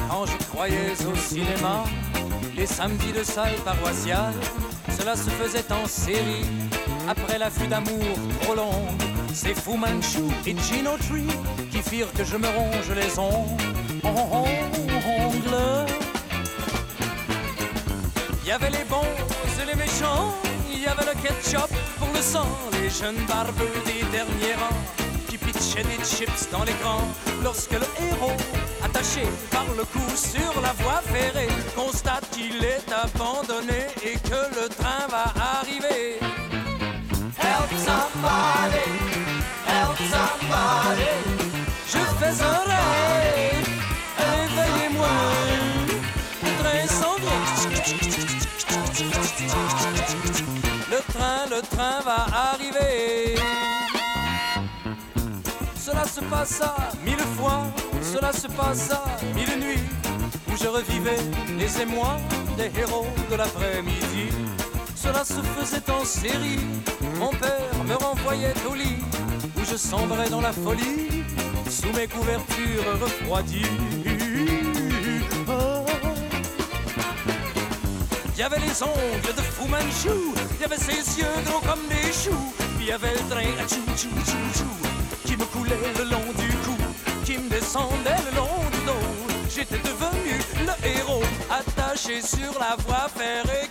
Quand je croyais au cinéma. Les samedis de salle paroissiale, cela se faisait en série. Après l'affût d'amour trop longue, c'est Fu Manchu et Gino Tree qui firent que je me ronge les ongles. Il y avait les bons et les méchants, il y avait le ketchup pour le sang, les jeunes barbeux des derniers rangs des chips dans l'écran. Lorsque le héros, attaché par le cou sur la voie ferrée, constate qu'il est abandonné et que le train va arriver. Help somebody, help somebody. Je fais un rêve, réveillez-moi. Le train s'en vient. Le train, le train va arriver. Passa mille fois, cela se passa mille nuits, où je revivais les émois des héros de l'après-midi. Cela se faisait en série, mon père me renvoyait au lit, où je sombrais dans la folie, sous mes couvertures refroidies. Il y avait les ongles de Fu Manchu, il y avait ses yeux gros comme des choux, il y avait le train à chou chou chou chou qui me coulait le long du cou, qui me descendait le long du dos. J'étais devenu le héros, attaché sur la voie ferrée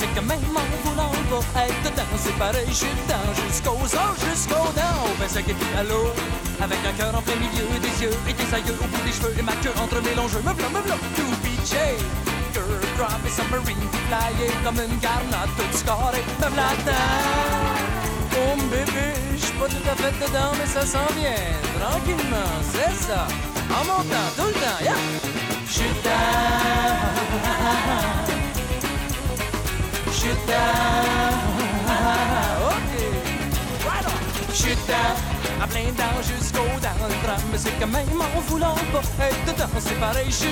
c'est que même en voulant pas être dedans, c'est pareil, je t'aime jusqu'aux os, jusqu'aux dents. Ben c'est que à l'eau, avec un cœur en plein milieu des yeux et des aïeux au bout des cheveux et ma queue entre mes longs jeux. Me v'là, me v'là, to BJ. Girl, drop et submarine qui flyait comme une garnotte toute scarrée. Me v'là dedans. Oh bébé, j'suis pas tout à fait dedans, mais ça s'en vient. Tranquillement, c'est ça. En montant, tout le temps, yeah. Je t'aime. On. Je t'aime. À plein dents jusqu'aux dents le drame, c'est quand même en voulant pas dedans, c'est pareil, je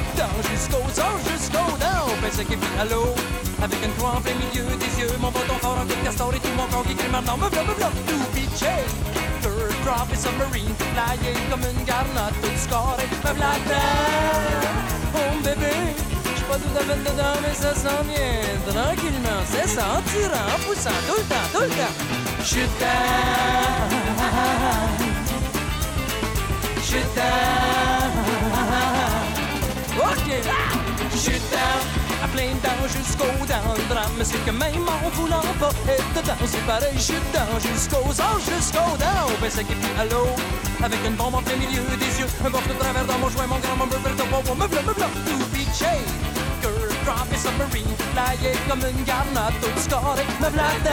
jusqu'aux os, jusqu'aux dents. C'est qu'il vit à l'eau, avec une croix en plein milieu des yeux, mon bâton fort en de castor et tout mon corps qui crie maintenant, me v'là, me v'là, to BJ. Third drop et submarine flyait comme une garnotte toute scarrée, me v'là dedans. Oh bébé, j'suis pas tout à fait dedans, mais ça s'en vient tranquillement, c'est ça, en tirant, tout tout plein dents jusqu'au dans le drame. C'est que même en voulant pas être dedans, c'est pareil, je suis dedans jusqu'aux os, jusqu'aux dents. Ben c'est qui à l'eau, avec une bombe en plein milieu des yeux, un bord de travers dans mon joint, mon grand, mon me vert, mon me v'là, me v'là, to be chained. Girl, drop et submarine, flyé comme une garnade, tout scoré, me dedans.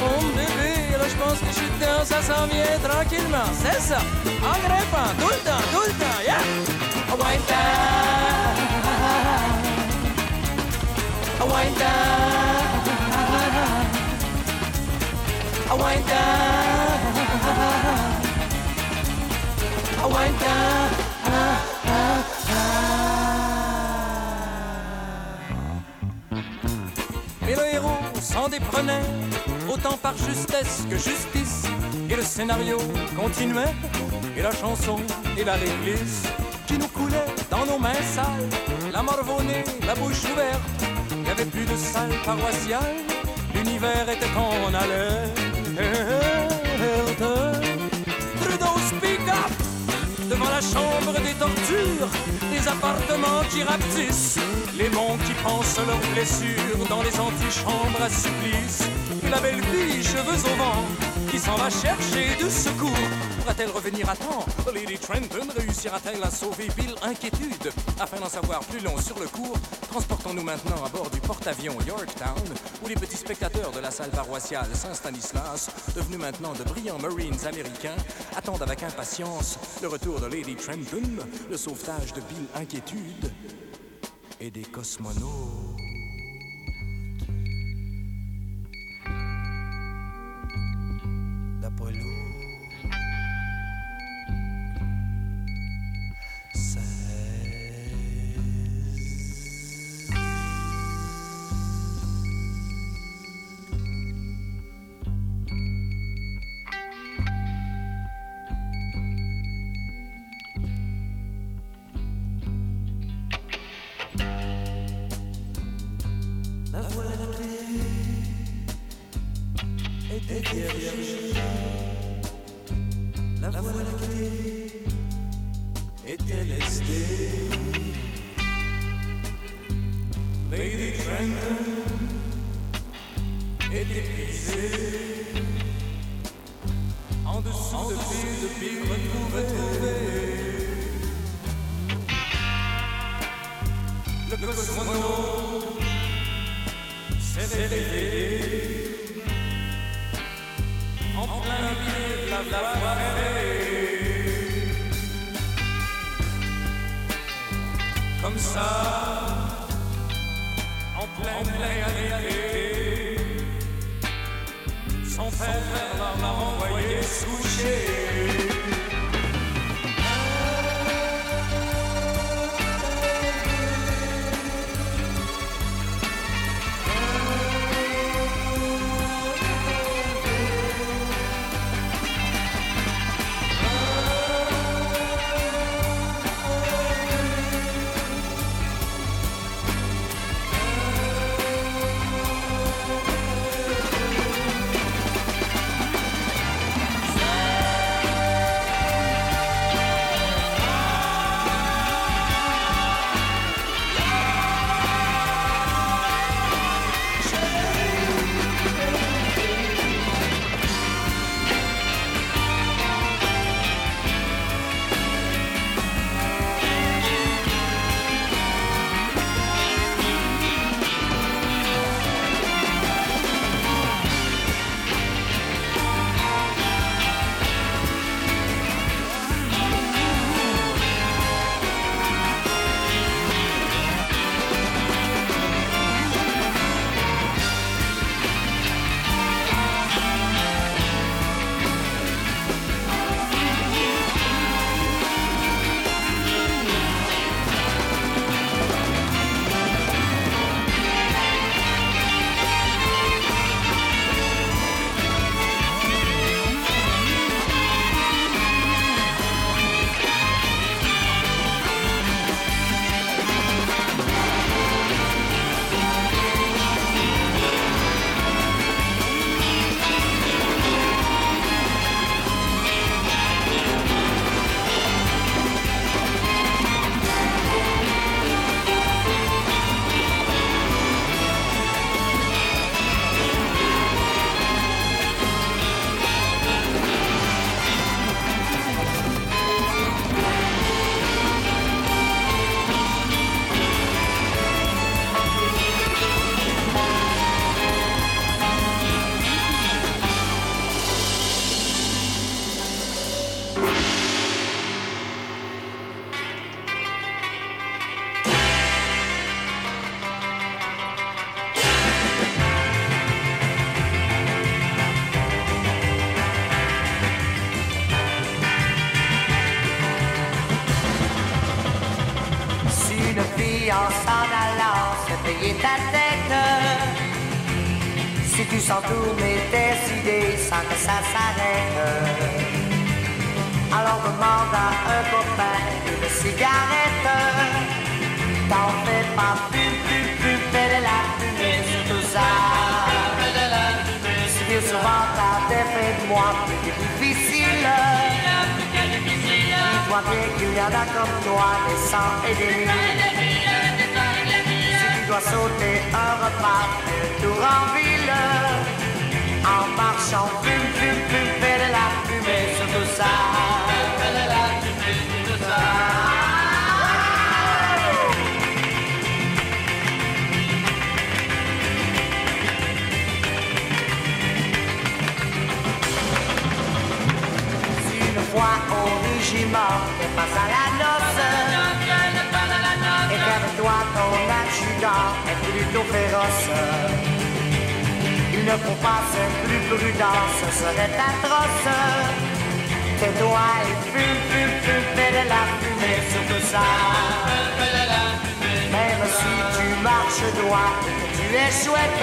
Oh bébé, là je pense que je suis dedans, ça s'en tranquillement, c'est ça, en grimpant, tout le temps, tout le temps, yeah! Wind down, wind. Mais le héros s'en déprenait autant par justesse que justice. Et le scénario continuait, et la chanson et la réglisse qui nous coulait dans nos mains sales, la morvonnée, la bouche ouverte. Plus de salle paroissiale, l'univers était en alerte. Trudeau speak up devant la chambre des tortures, des appartements qui rapetissent, les monts qui pensent leurs blessures dans les antichambres à supplice. La belle fille, cheveux au vent, qui s'en va chercher du secours. Pourra-t-elle revenir à temps Lady Trenton réussira-t-elle à sauver Bill Inquiétude Afin d'en savoir plus long sur le cours, transportons-nous maintenant à bord du porte-avions Yorktown, où les petits spectateurs de la salle paroissiale Saint-Stanislas, devenus maintenant de brillants Marines américains, attendent avec impatience le retour de Lady Trenton, le sauvetage de Bill Inquiétude et des cosmonautes. Que ça s'arrête. Alors demande à un copain une cigarette. T'en fais pas, fume, fume, fume, fais de la fumée sur tout ça. Si bien souvent t'as des faits de moi plus que difficile. Dis-toi bien qu'il y en a comme toi des cent et des mille. Si tu dois sauter un repas, le tour en ville. En marchant, fume, fume, fume, fais de la fumée sur tout ça. Fais de la fumée sur tout ça. Une fois au régiment, t'es pas à la noce. Et qu'avec-toi ton adjudant est plutôt féroce. Ne être plus prudent, ce serait atroce. Tais-toi et fume, fume, fume, fais de la fumée sur tout ça. Même si tu marches droit tu es chouette.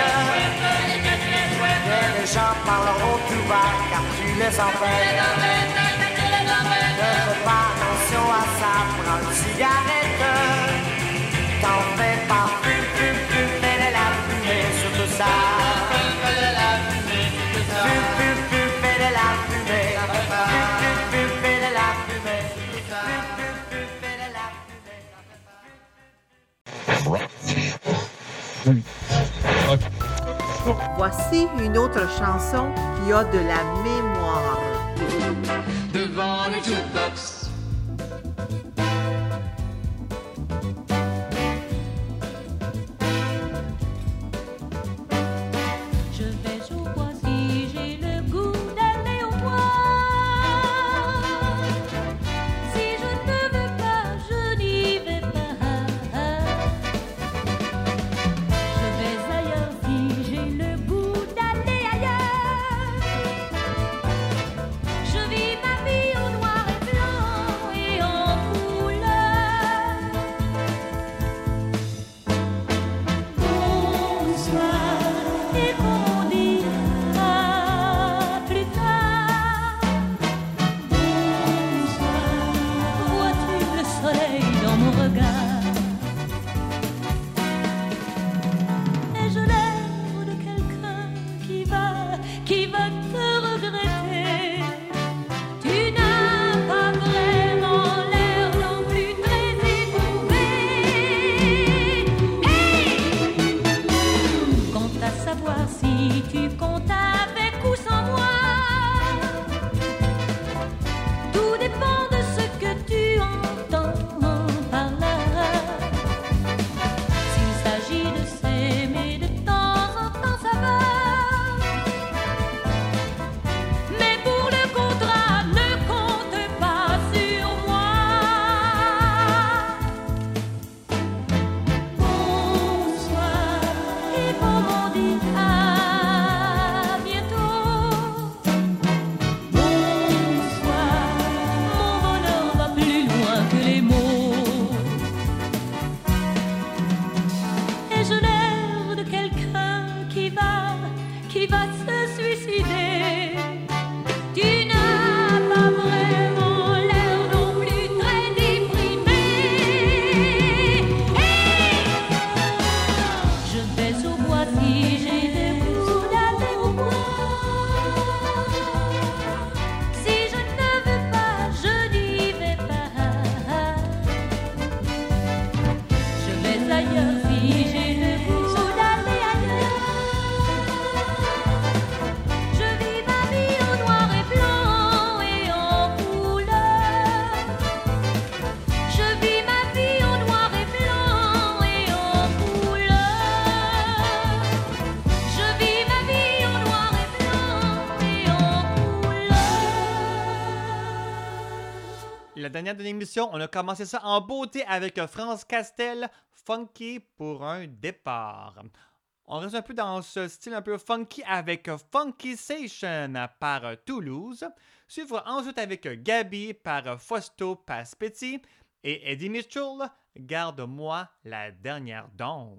Mais les gens parleront tout bas car tu les embêtes. Ne fais pas attention à ça, prends une cigarette. T'en fais pas, fume, fume, fume, fais de la fumée sur tout ça. Voici une autre chanson qui a de la mémoire. De l'émission, on a commencé ça en beauté avec France Castel, Funky pour un départ. On reste un peu dans ce style un peu funky avec Funky Station par Toulouse. Suivre ensuite avec Gabi par Fausto Paspetti et Eddie Mitchell Garde-moi la dernière danse.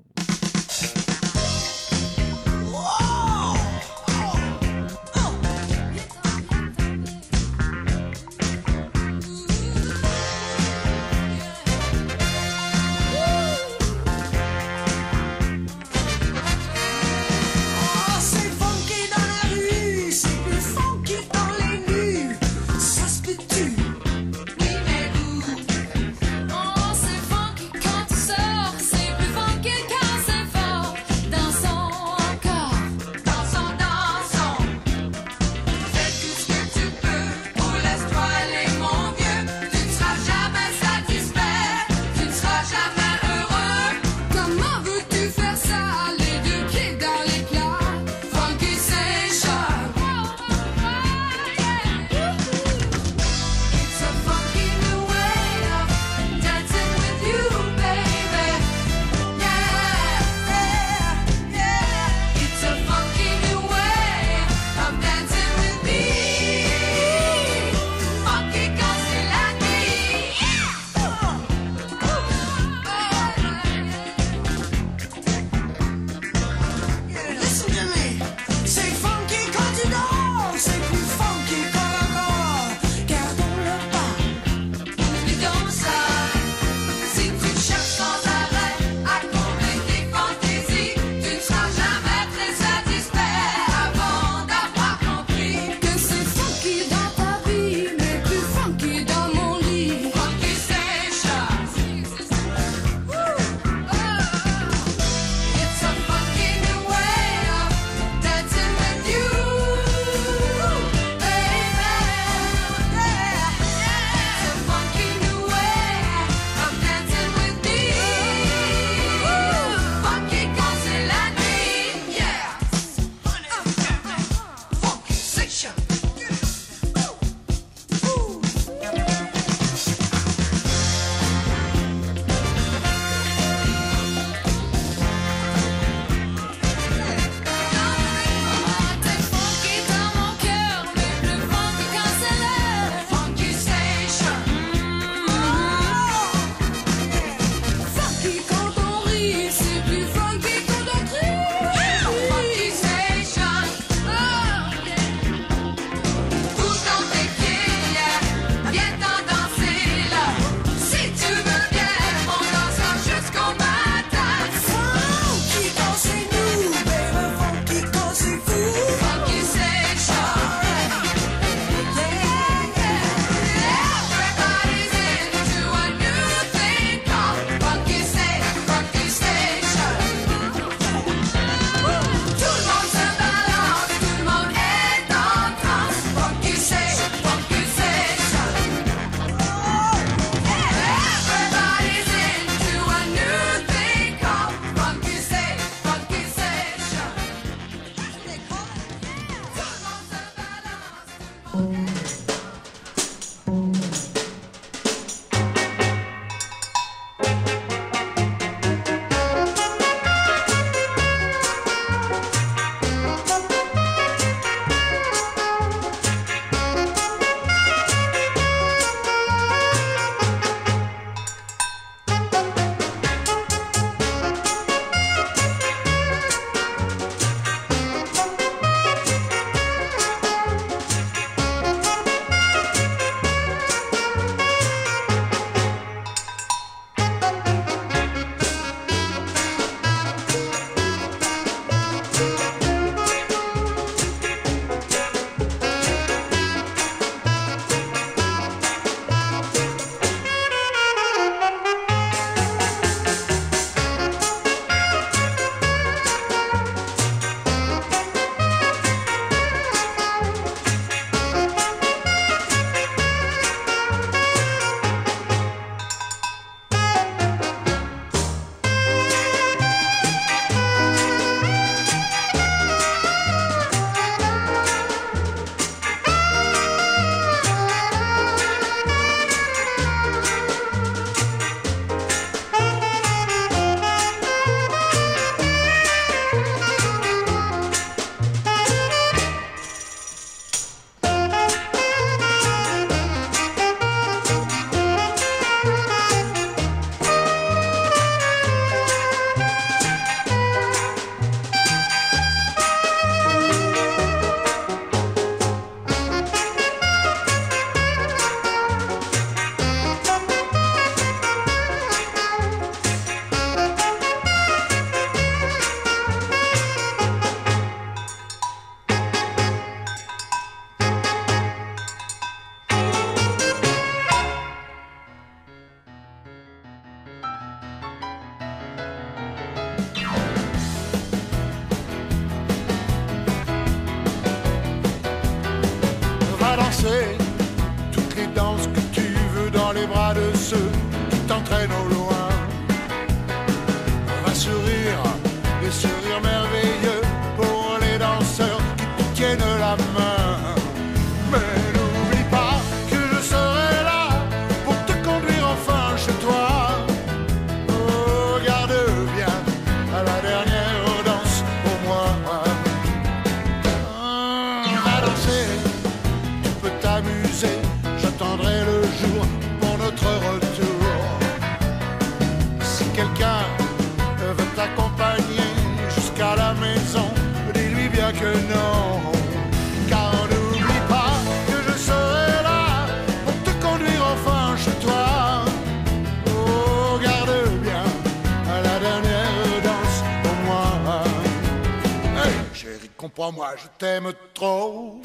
T'aime trop.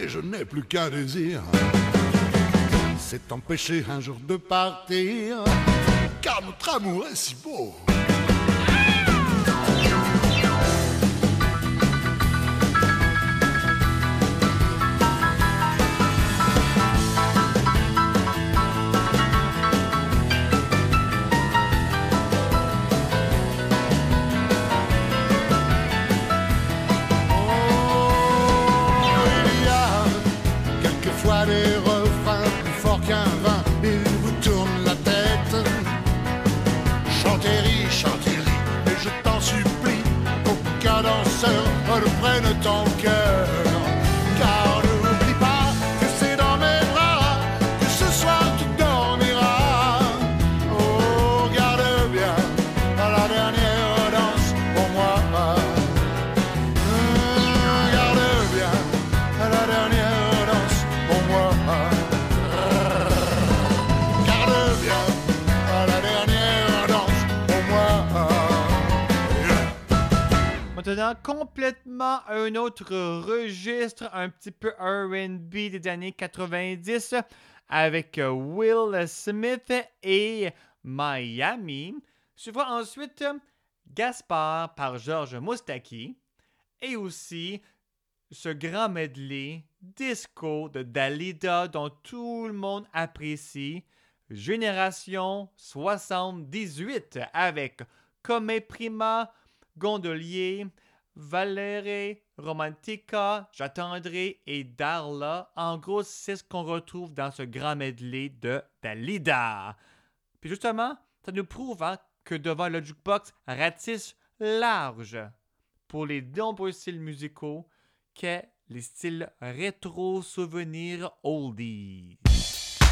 Et je n'ai plus qu'un désir. C'est t'empêcher un jour de partir. Car notre amour est si un petit peu RB des années 90, avec euh, Will Smith et Miami. Suivra ensuite euh, Gaspard par Georges Moustaki et aussi ce grand medley disco de Dalida dont tout le monde apprécie. Génération 78 avec Come Prima, Gondolier, Valere, Romantica, J'attendrai et Darla. En gros, c'est ce qu'on retrouve dans ce grand medley de Dalida. Puis justement, ça nous prouve hein, que devant le jukebox ratisse large pour les nombreux styles musicaux qu'est les styles rétro souvenirs oldies.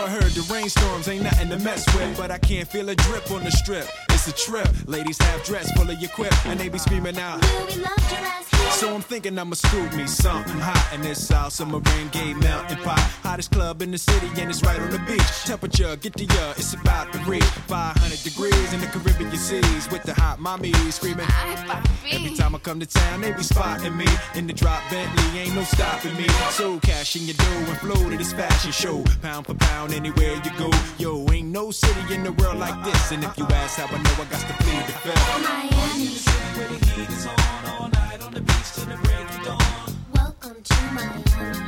I heard the rainstorms ain't nothing to mess with, but I can't feel a drip on the strip. It's a trip. Ladies have dress full of your quip, and they be screaming out. We love your ass here. So I'm thinking I'ma scoop me something hot in this South Submarine Gay melting pot. Hottest club in the city, and it's right on the beach. Temperature, get the uh, it's about to reach 500 degrees in the Caribbean seas with the hot mommy screaming. Every time I come to town, they be spotting me in the drop Bentley, ain't no stopping me. So cash in your dough and flow to this fashion show, pound for pound anywhere you go. Yo, ain't no city in the world like this, and if you ask how I know, know I got to plead the fifth. Miami. Where the heat is on all night on the beach till the break of dawn. Welcome to Miami.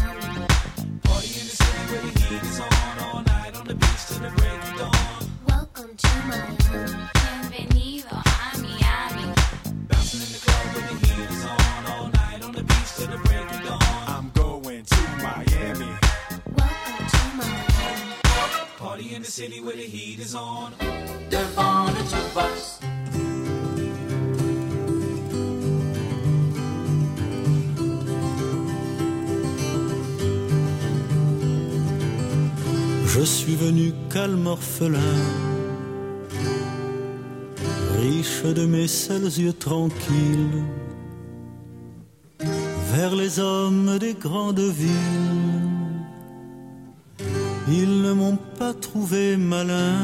Je suis venu calme orphelin, riche de mes seuls yeux tranquilles, vers les hommes des grandes villes. Ils ne m'ont pas trouvé malin.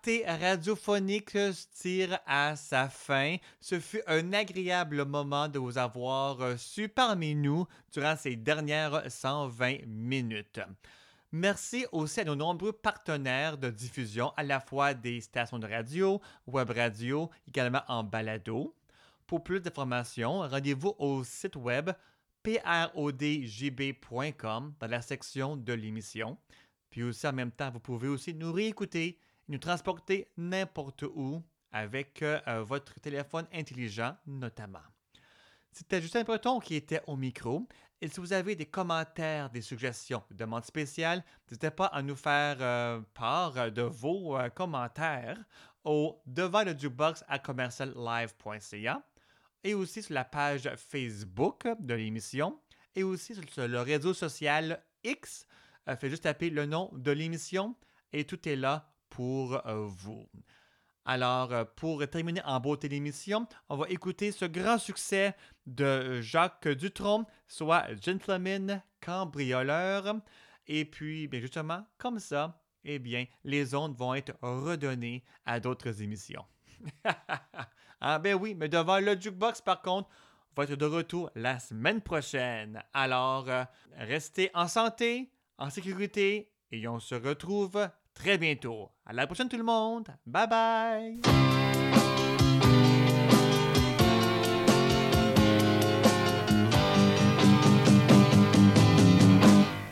Party radiophonique tire à sa fin. Ce fut un agréable moment de vous avoir euh, su parmi nous durant ces dernières 120 minutes. Merci aussi à nos nombreux partenaires de diffusion, à la fois des stations de radio, web radio, également en balado. Pour plus d'informations, rendez-vous au site web prodgb.com dans la section de l'émission. Puis aussi, en même temps, vous pouvez aussi nous réécouter, nous transporter n'importe où avec euh, euh, votre téléphone intelligent notamment. C'était Justin Breton qui était au micro. Et si vous avez des commentaires, des suggestions, des demandes spéciales, n'hésitez pas à nous faire euh, part de vos commentaires au devant le jukebox à commerciallive.ca et aussi sur la page Facebook de l'émission et aussi sur, le réseau social X. Euh, juste taper le nom de l'émission et tout est là pour euh, vous. Alors, euh, pour terminer en beauté l'émission, on va écouter ce grand succès de Jacques Dutronc, soit Gentleman Cambrioleur. Et puis, bien justement, comme ça, eh bien, les ondes vont être redonnées à d'autres émissions. (laughs) ah ben oui, mais devant le jukebox, par contre, on va être de retour la semaine prochaine. Alors, euh, restez en santé, en sécurité, et on se retrouve très bientôt. À la prochaine tout le monde. Bye bye.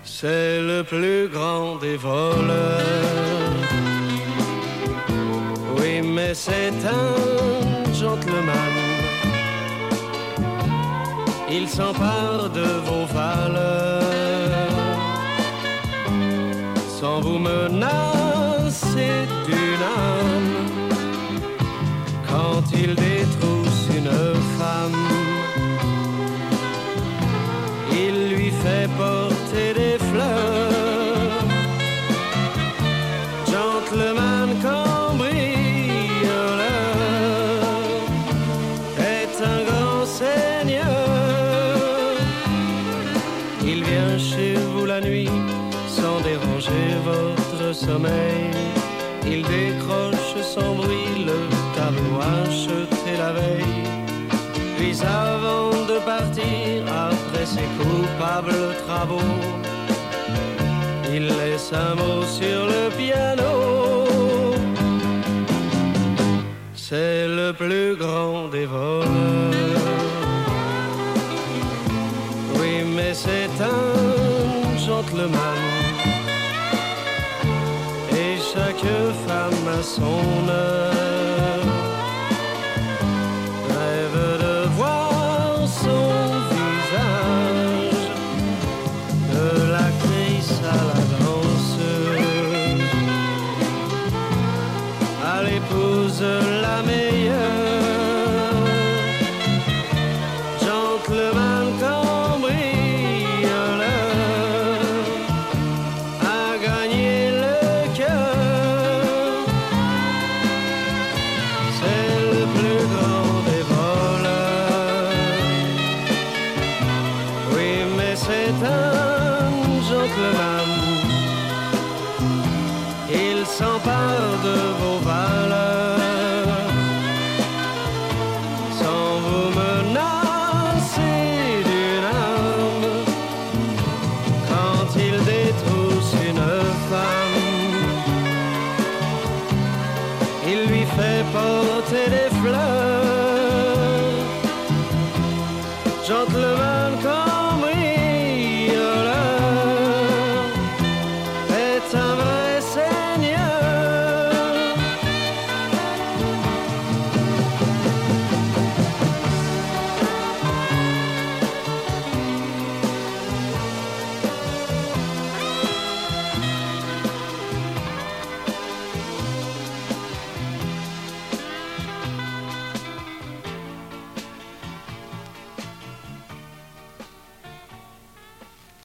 C'est le plus grand des voleurs. Oui, mais c'est un gentleman. Il s'empare de vos valeurs sans vous menacer d'une âme. Quand il détrousse travaux, il laisse un mot sur le piano. C'est le plus grand des voleurs. Oui, mais c'est un gentleman. Et chaque femme a son heure.